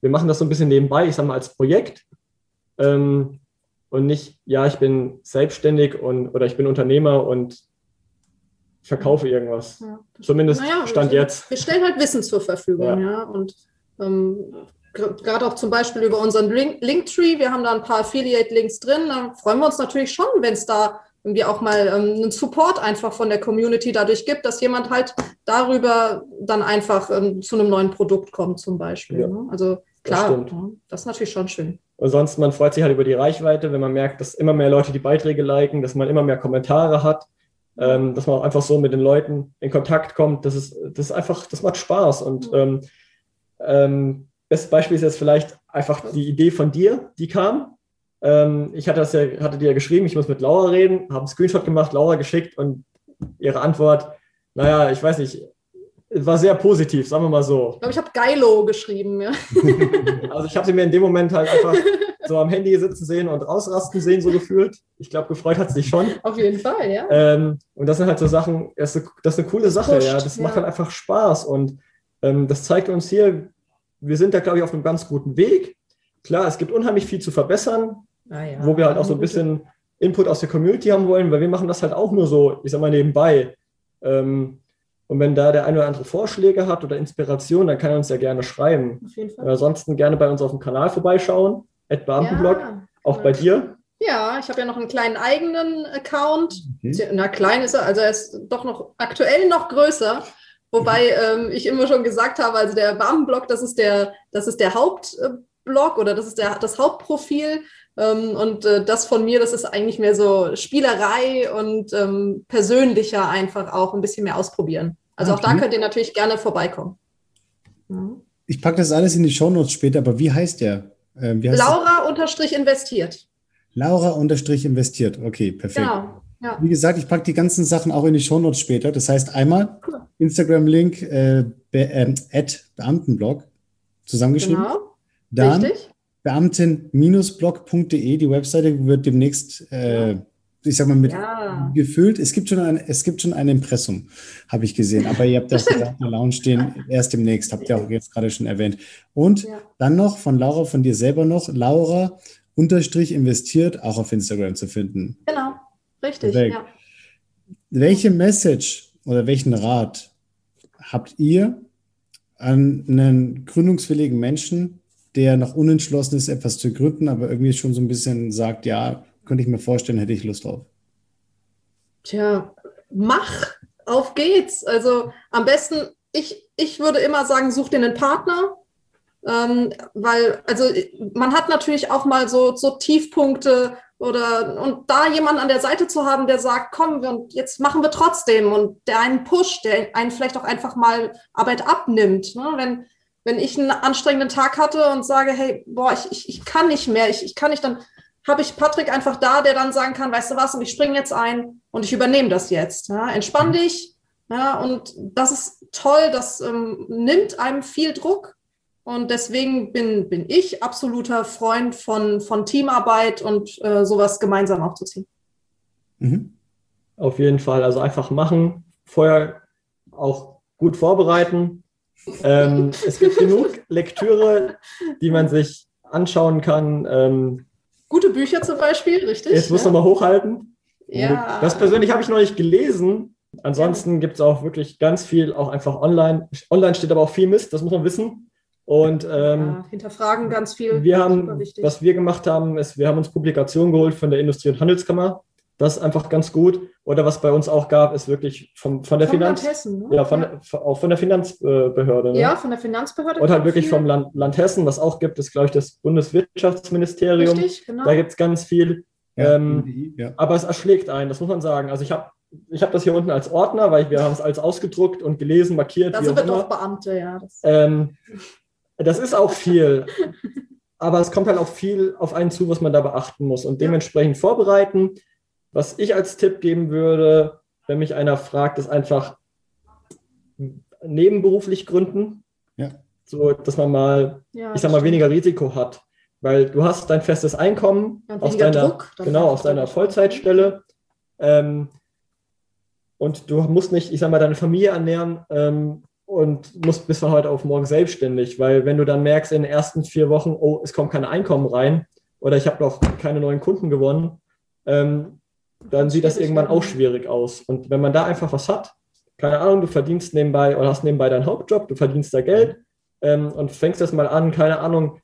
[SPEAKER 3] Wir machen das so ein bisschen nebenbei, ich sag mal, als Projekt. Ähm, und nicht, ja, ich bin selbstständig und oder ich bin Unternehmer und verkaufe irgendwas. Ja, Zumindest naja, Stand
[SPEAKER 2] wir,
[SPEAKER 3] jetzt.
[SPEAKER 2] Wir stellen halt Wissen zur Verfügung, ja. ja und ähm, gerade auch zum Beispiel über unseren Link Linktree, wir haben da ein paar Affiliate-Links drin, da freuen wir uns natürlich schon, wenn es da irgendwie auch mal ähm, einen Support einfach von der Community dadurch gibt, dass jemand halt darüber dann einfach ähm, zu einem neuen Produkt kommt zum Beispiel. Ja. Ne? Also klar, das, das ist natürlich schon schön.
[SPEAKER 3] Und sonst, man freut sich halt über die Reichweite, wenn man merkt, dass immer mehr Leute die Beiträge liken, dass man immer mehr Kommentare hat, ähm, dass man auch einfach so mit den Leuten in Kontakt kommt. Das ist, das ist einfach, das macht Spaß. Und ähm, ähm, bestes Beispiel ist jetzt vielleicht einfach die Idee von dir, die kam. Ähm, ich hatte das ja, hatte dir ja geschrieben, ich muss mit Laura reden, habe einen Screenshot gemacht, Laura geschickt und ihre Antwort, naja, ich weiß nicht, war sehr positiv, sagen wir mal so.
[SPEAKER 2] Ich glaube, ich habe Geilo geschrieben. Ja. [laughs]
[SPEAKER 3] also ich habe sie mir in dem Moment halt einfach so am Handy sitzen sehen und ausrasten sehen, so gefühlt. Ich glaube, gefreut hat sie sich schon.
[SPEAKER 2] Auf jeden Fall, ja.
[SPEAKER 3] Ähm, und das sind halt so Sachen, das ist eine, das ist eine coole Sache, Pusht, ja. Das ja. macht halt einfach Spaß und ähm, das zeigt uns hier, wir sind da, glaube ich, auf einem ganz guten Weg. Klar, es gibt unheimlich viel zu verbessern, ah, ja. wo wir halt auch so ein bisschen Input aus der Community haben wollen, weil wir machen das halt auch nur so, ich sag mal, nebenbei. Ähm, und wenn da der eine oder andere Vorschläge hat oder Inspiration, dann kann er uns ja gerne schreiben. Auf jeden Fall. Ansonsten gerne bei uns auf dem Kanal vorbeischauen, at Beamtenblog, ja, auch bei dir.
[SPEAKER 2] Ja, ich habe ja noch einen kleinen eigenen Account. Okay. Na, klein ist er, also er ist doch noch aktuell noch größer. Wobei ähm, ich immer schon gesagt habe, also der Beamtenblog, das ist der, das ist der Hauptblog oder das ist der, das Hauptprofil. Ähm, und äh, das von mir, das ist eigentlich mehr so Spielerei und ähm, persönlicher einfach auch ein bisschen mehr ausprobieren. Also okay. auch da könnt ihr natürlich gerne vorbeikommen.
[SPEAKER 1] Mhm. Ich packe das alles in die Shownotes später, aber wie heißt der?
[SPEAKER 2] Ähm, Laura unterstrich investiert.
[SPEAKER 1] Laura unterstrich investiert. Okay, perfekt. Genau. Ja. Wie gesagt, ich packe die ganzen Sachen auch in die Shownotes später. Das heißt einmal cool. Instagram-Link äh, be, äh, Beamtenblog zusammengeschrieben. Genau. Dann Richtig beamten-blog.de. Die Webseite wird demnächst, äh, ich sag mal, mit ja. gefüllt. Es gibt schon ein, es gibt schon ein Impressum, habe ich gesehen. Aber ihr habt das [laughs] in der Lounge stehen erst demnächst, habt ihr auch jetzt gerade schon erwähnt. Und ja. dann noch von Laura, von dir selber noch, Laura unterstrich investiert, auch auf Instagram zu finden.
[SPEAKER 2] Genau, richtig. Ja.
[SPEAKER 1] Welche Message oder welchen Rat habt ihr an einen gründungswilligen Menschen, der noch unentschlossen ist, etwas zu gründen, aber irgendwie schon so ein bisschen sagt, ja, könnte ich mir vorstellen, hätte ich Lust drauf?
[SPEAKER 2] Tja, mach, auf geht's. Also am besten, ich, ich würde immer sagen, such dir einen Partner. Ähm, weil, also man hat natürlich auch mal so, so Tiefpunkte oder und da jemanden an der Seite zu haben, der sagt, komm, und jetzt machen wir trotzdem und der einen pusht, der einen vielleicht auch einfach mal Arbeit abnimmt. Ne? Wenn, wenn ich einen anstrengenden Tag hatte und sage, hey, boah, ich, ich, ich kann nicht mehr, ich, ich kann nicht, dann habe ich Patrick einfach da, der dann sagen kann, weißt du was, und ich springe jetzt ein und ich übernehme das jetzt. Ja? Entspann dich. Ja, und das ist toll, das ähm, nimmt einem viel Druck. Und deswegen bin, bin ich absoluter Freund von, von Teamarbeit und äh, sowas gemeinsam aufzuziehen.
[SPEAKER 3] Mhm. Auf jeden Fall. Also einfach machen, vorher auch gut vorbereiten, ähm, es gibt genug Lektüre, die man sich anschauen kann. Ähm,
[SPEAKER 2] Gute Bücher zum Beispiel, richtig?
[SPEAKER 3] Jetzt muss ja. mal hochhalten. Ja. Das persönlich habe ich noch nicht gelesen. Ansonsten gibt es auch wirklich ganz viel, auch einfach online. Online steht aber auch viel Mist, das muss man wissen. Und ähm, ja,
[SPEAKER 2] hinterfragen ganz viel.
[SPEAKER 3] Wir haben, was wir gemacht haben, ist, wir haben uns Publikationen geholt von der Industrie- und Handelskammer. Das ist einfach ganz gut. Oder was bei uns auch gab, ist wirklich vom, von der von Finanz. Hessen, ne? Ja, von, ja. auch von der Finanzbehörde.
[SPEAKER 2] Ne? Ja, von der Finanzbehörde.
[SPEAKER 3] Und halt wirklich viel. vom Land, Land, Hessen, was auch gibt, ist, glaube ich, das Bundeswirtschaftsministerium. Richtig, genau. Da gibt es ganz viel. Ja, ähm, ja. Aber es erschlägt einen, das muss man sagen. Also ich habe ich hab das hier unten als Ordner, weil wir haben es als ausgedruckt und gelesen, markiert.
[SPEAKER 2] Da sind wir doch Beamte, ja.
[SPEAKER 3] Das, ähm, das ist auch viel. aber es kommt halt auch viel auf einen zu, was man da beachten muss und dementsprechend vorbereiten. Was ich als Tipp geben würde, wenn mich einer fragt, ist einfach nebenberuflich gründen. Ja. So, dass man mal, ja, ich sag mal, weniger Risiko hat. Weil du hast dein festes Einkommen aus deiner, Druck, genau, aus deiner Vollzeitstelle. Ähm, und du musst nicht, ich sag mal, deine Familie ernähren ähm, und musst bis von heute auf morgen selbstständig, weil wenn du dann merkst in den ersten vier Wochen, oh, es kommt kein Einkommen rein oder ich habe noch keine neuen Kunden gewonnen, ähm, dann sieht das irgendwann auch schwierig aus. Und wenn man da einfach was hat, keine Ahnung, du verdienst nebenbei oder hast nebenbei deinen Hauptjob, du verdienst da Geld ähm, und fängst das mal an, keine Ahnung,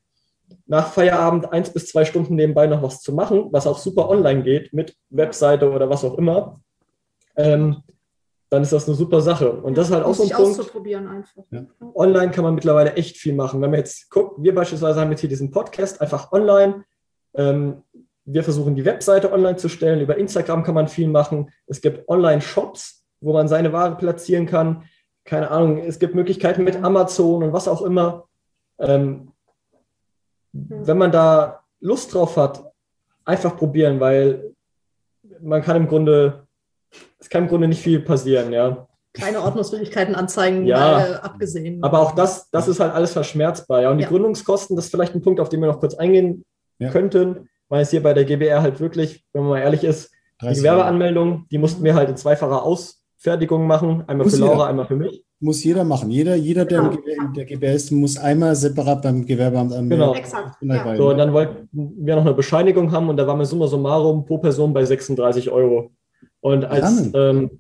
[SPEAKER 3] nach Feierabend eins bis zwei Stunden nebenbei noch was zu machen, was auch super online geht mit Webseite oder was auch immer, ähm, dann ist das eine super Sache. Und das ist halt auch so ein Punkt. Auszuprobieren einfach. Ja. Online kann man mittlerweile echt viel machen. Wenn man jetzt guckt, wir beispielsweise haben jetzt hier diesen Podcast einfach online. Ähm, wir versuchen die Webseite online zu stellen. Über Instagram kann man viel machen. Es gibt Online-Shops, wo man seine Ware platzieren kann. Keine Ahnung, es gibt Möglichkeiten mit Amazon und was auch immer. Ähm, wenn man da Lust drauf hat, einfach probieren, weil man kann im Grunde es kann im Grunde nicht viel passieren, ja.
[SPEAKER 2] Keine Ordnungswidrigkeiten anzeigen,
[SPEAKER 3] Ja.
[SPEAKER 2] äh, abgesehen.
[SPEAKER 3] Aber auch das, das ist halt alles verschmerzbar. Ja. Und die
[SPEAKER 2] Ja.
[SPEAKER 3] Gründungskosten, das ist vielleicht ein Punkt, auf den wir noch kurz eingehen
[SPEAKER 1] Ja.
[SPEAKER 3] könnten, weil es hier bei der GBR halt wirklich, wenn man mal ehrlich ist, die
[SPEAKER 1] 30
[SPEAKER 3] Gewerbeanmeldung, die mussten wir halt in zweifacher Ausfertigung machen. Einmal
[SPEAKER 1] Muss
[SPEAKER 3] für Laura,
[SPEAKER 1] jeder.
[SPEAKER 3] einmal für mich.
[SPEAKER 1] Muss jeder machen. Jeder, jeder der,
[SPEAKER 2] Genau.
[SPEAKER 1] der GBR ist, muss einmal separat beim Gewerbeamt anmelden.
[SPEAKER 3] Genau.
[SPEAKER 2] Exakt. Ja.
[SPEAKER 3] So, und dann wollten wir noch eine Bescheinigung haben und da waren wir summa summarum pro Person bei 36 Euro. Und als ähm,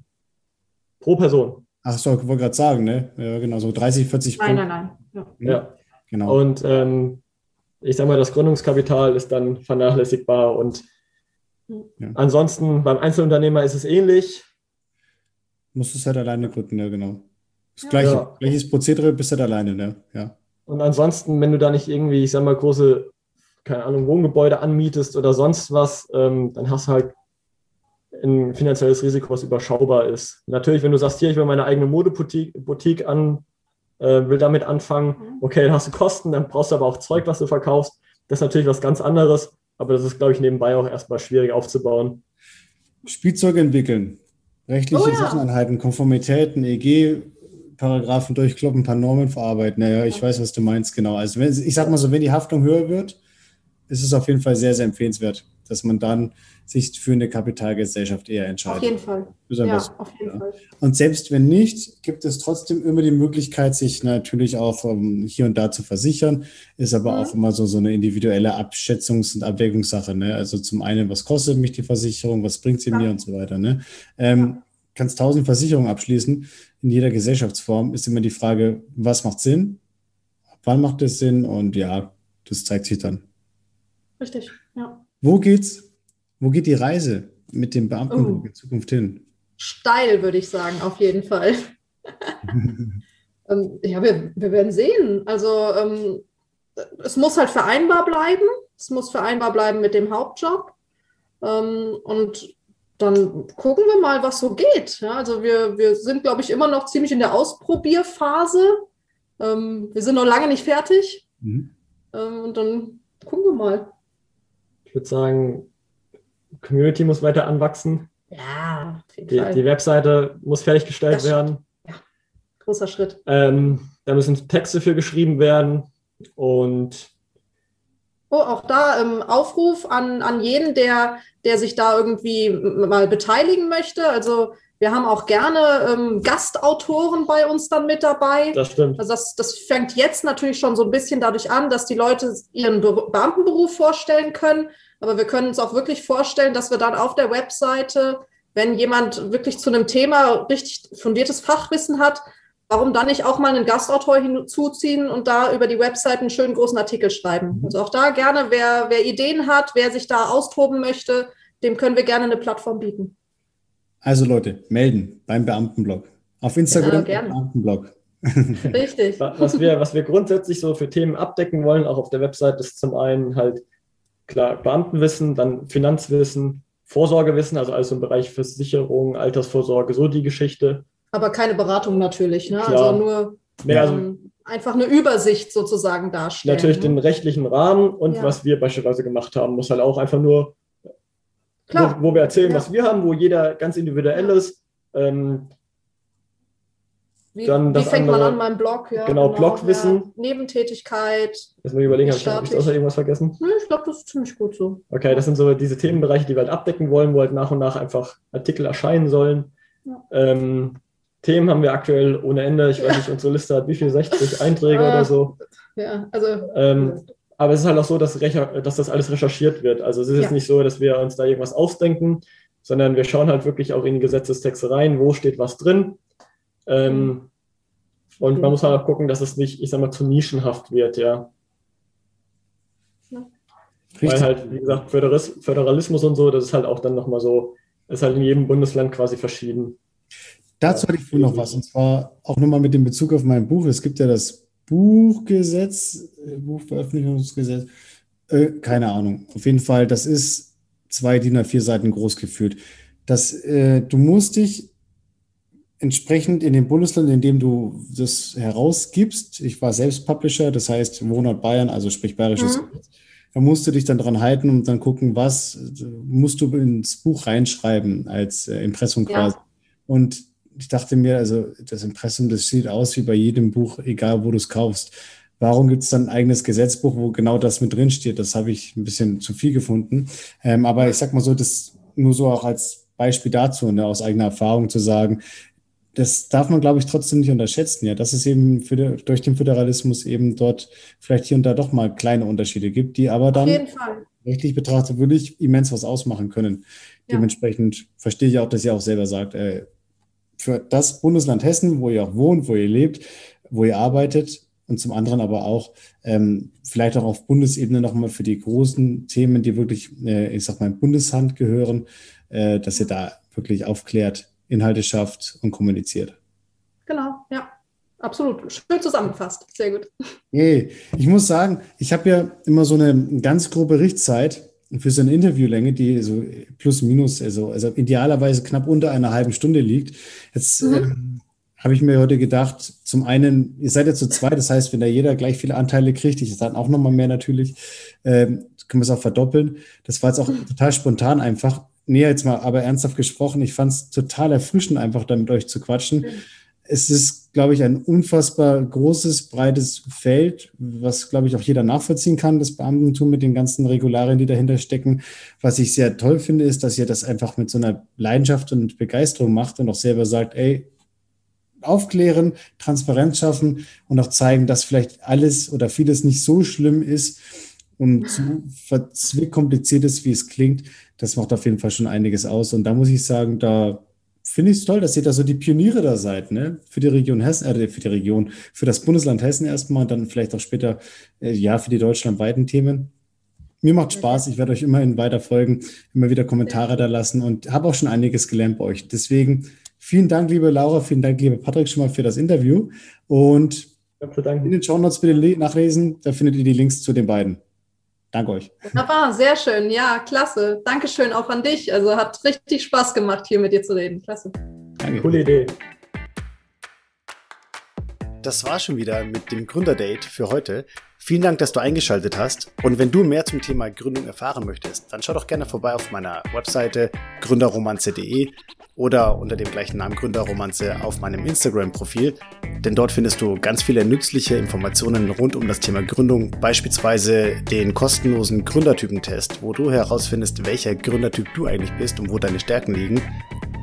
[SPEAKER 3] pro Person.
[SPEAKER 1] Ach so, ich wollte gerade sagen, ne? Ja, genau, so 30, 40
[SPEAKER 2] Nein,
[SPEAKER 1] Punkte.
[SPEAKER 2] nein, nein. Ja.
[SPEAKER 3] Ja.
[SPEAKER 1] Genau.
[SPEAKER 3] Und ähm, ich sag mal, das Gründungskapital ist dann vernachlässigbar und
[SPEAKER 1] Ja.
[SPEAKER 3] ansonsten beim Einzelunternehmer ist es ähnlich.
[SPEAKER 1] Musst du es halt alleine gründen, ja, genau. Das
[SPEAKER 2] Ja.
[SPEAKER 1] gleiche,
[SPEAKER 3] Ja.
[SPEAKER 1] gleiches Prozedere, bist halt alleine, ne? Ja.
[SPEAKER 3] Und ansonsten, wenn du da nicht irgendwie, ich sag mal, große, keine Ahnung, Wohngebäude anmietest oder sonst was, ähm, dann hast du halt ein finanzielles Risiko, was überschaubar ist. Natürlich, wenn du sagst, hier, ich will meine eigene Modeboutique Boutique an, äh, will damit anfangen,
[SPEAKER 2] Mhm.
[SPEAKER 3] okay, dann hast du Kosten, dann brauchst du aber auch Zeug, was du verkaufst. Das ist natürlich was ganz anderes, aber das ist, glaube ich, nebenbei auch erstmal schwierig aufzubauen.
[SPEAKER 1] Spielzeug entwickeln, rechtliche
[SPEAKER 2] Oh ja.
[SPEAKER 1] Sachen anhalten, Konformitäten, EG, Paragraphen durchkloppen, ein paar Normen verarbeiten. Naja, ich weiß, was du meinst, genau. Also wenn, ich sag mal so, wenn die Haftung höher wird, ist es auf jeden Fall sehr, sehr empfehlenswert, dass man dann sich für eine Kapitalgesellschaft eher entscheidet.
[SPEAKER 2] Auf jeden Fall. Ja,
[SPEAKER 1] so.
[SPEAKER 2] auf jeden
[SPEAKER 1] Ja.
[SPEAKER 2] Fall.
[SPEAKER 1] Und selbst wenn nicht, gibt es trotzdem immer die Möglichkeit, sich natürlich auch ähm, hier und da zu versichern. Ist aber
[SPEAKER 2] Mhm.
[SPEAKER 1] auch immer so, so eine individuelle Abschätzungs- und Abwägungssache. Ne? Also zum einen, was kostet mich die Versicherung, was bringt sie
[SPEAKER 2] Ja.
[SPEAKER 1] mir und so weiter. Ne? Ähm, kannst tausend Versicherungen abschließen. In jeder Gesellschaftsform ist immer die Frage, was macht Sinn? Wann macht es Sinn? Und ja, das zeigt sich dann.
[SPEAKER 2] Richtig. Ja.
[SPEAKER 1] Wo geht's? Wo geht die Reise mit dem Beamten
[SPEAKER 2] Oh.
[SPEAKER 1] in Zukunft hin?
[SPEAKER 2] Steil, würde ich sagen, auf jeden Fall. [laughs] Ähm, ja, wir, wir werden sehen. Also ähm, es muss halt vereinbar bleiben. Es muss vereinbar bleiben mit dem Hauptjob. Ähm, und dann gucken wir mal, was so geht. Ja, also wir, wir sind, glaube ich, immer noch ziemlich in der Ausprobierphase. Ähm, wir sind noch lange nicht fertig.
[SPEAKER 1] Mhm.
[SPEAKER 2] Und dann gucken wir mal.
[SPEAKER 3] Ich würde sagen, Community muss weiter anwachsen.
[SPEAKER 2] Ja, auf jeden
[SPEAKER 3] Die,
[SPEAKER 2] Fall.
[SPEAKER 3] die Webseite muss fertiggestellt
[SPEAKER 2] Das-
[SPEAKER 3] werden.
[SPEAKER 2] Großer Schritt.
[SPEAKER 3] Ähm, da müssen Texte für geschrieben werden. Und
[SPEAKER 2] Oh, auch da ähm, Aufruf an, an jeden, der, der sich da irgendwie mal beteiligen möchte. Also wir haben auch gerne ähm, Gastautoren bei uns dann mit dabei.
[SPEAKER 3] das stimmt.
[SPEAKER 2] Also das, das fängt jetzt natürlich schon so ein bisschen dadurch an, dass die Leute ihren Be Beamtenberuf vorstellen können. Aber wir können uns auch wirklich vorstellen, dass wir dann auf der Webseite, wenn jemand wirklich zu einem Thema richtig fundiertes Fachwissen hat, warum dann nicht auch mal einen Gastautor hinzuziehen und da über die Webseite einen schönen großen Artikel schreiben. Also auch da gerne, wer, wer Ideen hat, wer sich da austoben möchte, dem können wir gerne eine Plattform bieten.
[SPEAKER 1] Also Leute, melden beim Beamtenblog. Auf Instagram,
[SPEAKER 2] Ja, gerne.
[SPEAKER 1] Beamtenblog.
[SPEAKER 2] Richtig.
[SPEAKER 3] Wa- [laughs] Was wir, was wir grundsätzlich so für Themen abdecken wollen, auch auf der Website, ist zum einen halt klar Beamtenwissen, dann Finanzwissen, Vorsorgewissen, also alles im Bereich Versicherung, Altersvorsorge, so die Geschichte.
[SPEAKER 2] Aber keine Beratung natürlich. Ne?
[SPEAKER 3] Klar.
[SPEAKER 2] Also nur
[SPEAKER 3] Mehr also
[SPEAKER 2] ähm, einfach eine Übersicht sozusagen darstellen.
[SPEAKER 3] natürlich den
[SPEAKER 2] ne?
[SPEAKER 3] rechtlichen Rahmen und
[SPEAKER 2] Ja.
[SPEAKER 3] was wir beispielsweise gemacht haben, muss halt auch einfach nur,
[SPEAKER 2] Klar.
[SPEAKER 3] wo, wo wir erzählen,
[SPEAKER 2] Ja.
[SPEAKER 3] was wir haben, wo jeder ganz individuell
[SPEAKER 2] Ja.
[SPEAKER 3] ist. Ähm,
[SPEAKER 2] Wie,
[SPEAKER 3] dann
[SPEAKER 2] wie fängt man
[SPEAKER 3] andere-
[SPEAKER 2] an beim Blog? Ja,
[SPEAKER 3] genau, Blogwissen.
[SPEAKER 2] Ja. Nebentätigkeit.
[SPEAKER 3] Lass mal überlegen, habe ich, hab ich außer irgendwas vergessen?
[SPEAKER 2] Nö, ich glaube, das ist ziemlich gut so.
[SPEAKER 3] Okay, das sind so diese Themenbereiche, die wir halt abdecken wollen, wo halt nach und nach einfach Artikel erscheinen sollen.
[SPEAKER 2] Ja.
[SPEAKER 3] Ähm, Themen haben wir aktuell ohne Ende. Ich weiß nicht, unsere Liste hat wie viel, 60 [laughs] Einträge
[SPEAKER 2] Ah.
[SPEAKER 3] oder so.
[SPEAKER 2] Ja, also
[SPEAKER 3] Ähm, aber es ist halt auch so, dass, dass das alles recherchiert wird. Also es ist jetzt nicht so, dass wir uns da irgendwas ausdenken, sondern wir schauen halt wirklich auch in die Gesetzestexte rein, wo steht was drin. Ähm, und man muss halt auch gucken, dass es nicht, ich sag mal, zu nischenhaft wird, ja. Weil
[SPEAKER 1] Richtig.
[SPEAKER 3] halt, wie gesagt, Föderalismus und so, das ist halt auch dann nochmal so, ist halt in jedem Bundesland quasi verschieden.
[SPEAKER 1] Dazu hatte ich vorhin noch was, und zwar auch nochmal mit dem Bezug auf mein Buch. Es gibt ja das Buchgesetz, äh, Buchveröffentlichungsgesetz, äh, keine Ahnung. Auf jeden Fall, das ist zwei DIN A4 Seiten groß geführt. Das, äh, du musst dich entsprechend in dem Bundesland, in dem du das herausgibst, ich war selbst Publisher, das heißt Wohnort Bayern, also sprich bayerisches
[SPEAKER 2] Mhm.
[SPEAKER 1] Da musst du dich dann dran halten und dann gucken, was musst du ins Buch reinschreiben als äh, Impressum
[SPEAKER 2] Ja.
[SPEAKER 1] quasi. Und ich dachte mir, also das Impressum, das sieht aus wie bei jedem Buch, egal wo du es kaufst. Warum gibt es dann ein eigenes Gesetzbuch, wo genau das mit drin steht? Das habe ich ein bisschen zu viel gefunden. Ähm, aber ich sag mal so, das nur so auch als Beispiel dazu, ne, aus eigener Erfahrung zu sagen, das darf man, glaube ich, trotzdem nicht unterschätzen, ja, dass es eben für, durch den Föderalismus eben dort vielleicht hier und da doch mal kleine Unterschiede gibt, die aber dann rechtlich betrachtet wirklich immens was ausmachen können. Ja. Dementsprechend verstehe ich auch, dass ihr auch selber sagt, äh, für das Bundesland Hessen, wo ihr auch wohnt, wo ihr lebt, wo ihr arbeitet und zum anderen aber auch ähm, vielleicht auch auf Bundesebene nochmal für die großen Themen, die wirklich, äh, ich sag mal, in Bundeshand gehören, äh, dass ihr da wirklich aufklärt, Inhalte schafft und kommuniziert.
[SPEAKER 2] Genau, ja. Absolut. Schön zusammengefasst. Sehr gut.
[SPEAKER 1] Hey, ich muss sagen, ich habe ja immer so eine ganz grobe Richtzeit für so eine Interviewlänge, die so plus minus, also, also idealerweise knapp unter einer halben Stunde liegt. Jetzt mhm. ähm, habe ich mir heute gedacht, zum einen, ihr seid ja zu zweit, das heißt, wenn da jeder gleich viele Anteile kriegt, ich dann auch nochmal mehr natürlich, ähm, können wir es auch verdoppeln. Das war jetzt auch mhm. total spontan einfach nee, jetzt mal aber ernsthaft gesprochen, ich fand es total erfrischend, einfach da mit euch zu quatschen. Mhm. Es ist, glaube ich, ein unfassbar großes, breites Feld, was, glaube ich, auch jeder nachvollziehen kann, das Beamtentum mit den ganzen Regularien, die dahinter stecken. Was ich sehr toll finde, ist, dass ihr das einfach mit so einer Leidenschaft und Begeisterung macht und auch selber sagt, ey, aufklären, Transparenz schaffen und auch zeigen, dass vielleicht alles oder vieles nicht so schlimm ist und so verzwickt kompliziert ist, wie es klingt das macht auf jeden Fall schon einiges aus. Und da muss ich sagen, da finde ich es toll, dass ihr da so die Pioniere da seid, ne? Für die Region Hessen, äh, für die Region, für das Bundesland Hessen erstmal und dann vielleicht auch später, äh, ja, für die deutschlandweiten Themen. Mir macht Spaß, ich werde euch immerhin weiter folgen, immer wieder Kommentare da lassen und habe auch schon einiges gelernt bei euch. Deswegen vielen Dank, liebe Laura, vielen Dank, liebe Patrick, schon mal für das Interview. Und in den Show Notes bitte nachlesen, da findet ihr die Links zu den beiden. Danke euch.
[SPEAKER 2] Wunderbar, sehr schön. Ja, klasse. Dankeschön auch an dich. Also hat richtig Spaß gemacht, hier mit dir zu reden. Klasse.
[SPEAKER 3] Danke. Coole Idee.
[SPEAKER 1] Das war schon wieder mit dem Gründerdate für heute. Vielen Dank, dass du eingeschaltet hast. Und wenn du mehr zum Thema Gründung erfahren möchtest, dann schau doch gerne vorbei auf meiner Webseite gründerromanze.de oder unter dem gleichen Namen Gründerromanze auf meinem Instagram-Profil, denn dort findest du ganz viele nützliche Informationen rund um das Thema Gründung, beispielsweise den kostenlosen Gründertypentest, wo du herausfindest, welcher Gründertyp du eigentlich bist und wo deine Stärken liegen.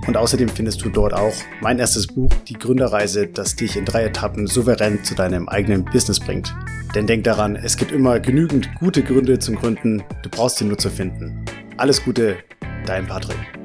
[SPEAKER 1] Und außerdem findest du dort auch mein erstes Buch, Die Gründerreise, das dich in drei Etappen souverän zu deinem eigenen Business bringt. Denn denk daran, es gibt immer genügend gute Gründe zum Gründen, du brauchst sie nur zu finden. Alles Gute, dein Patrick.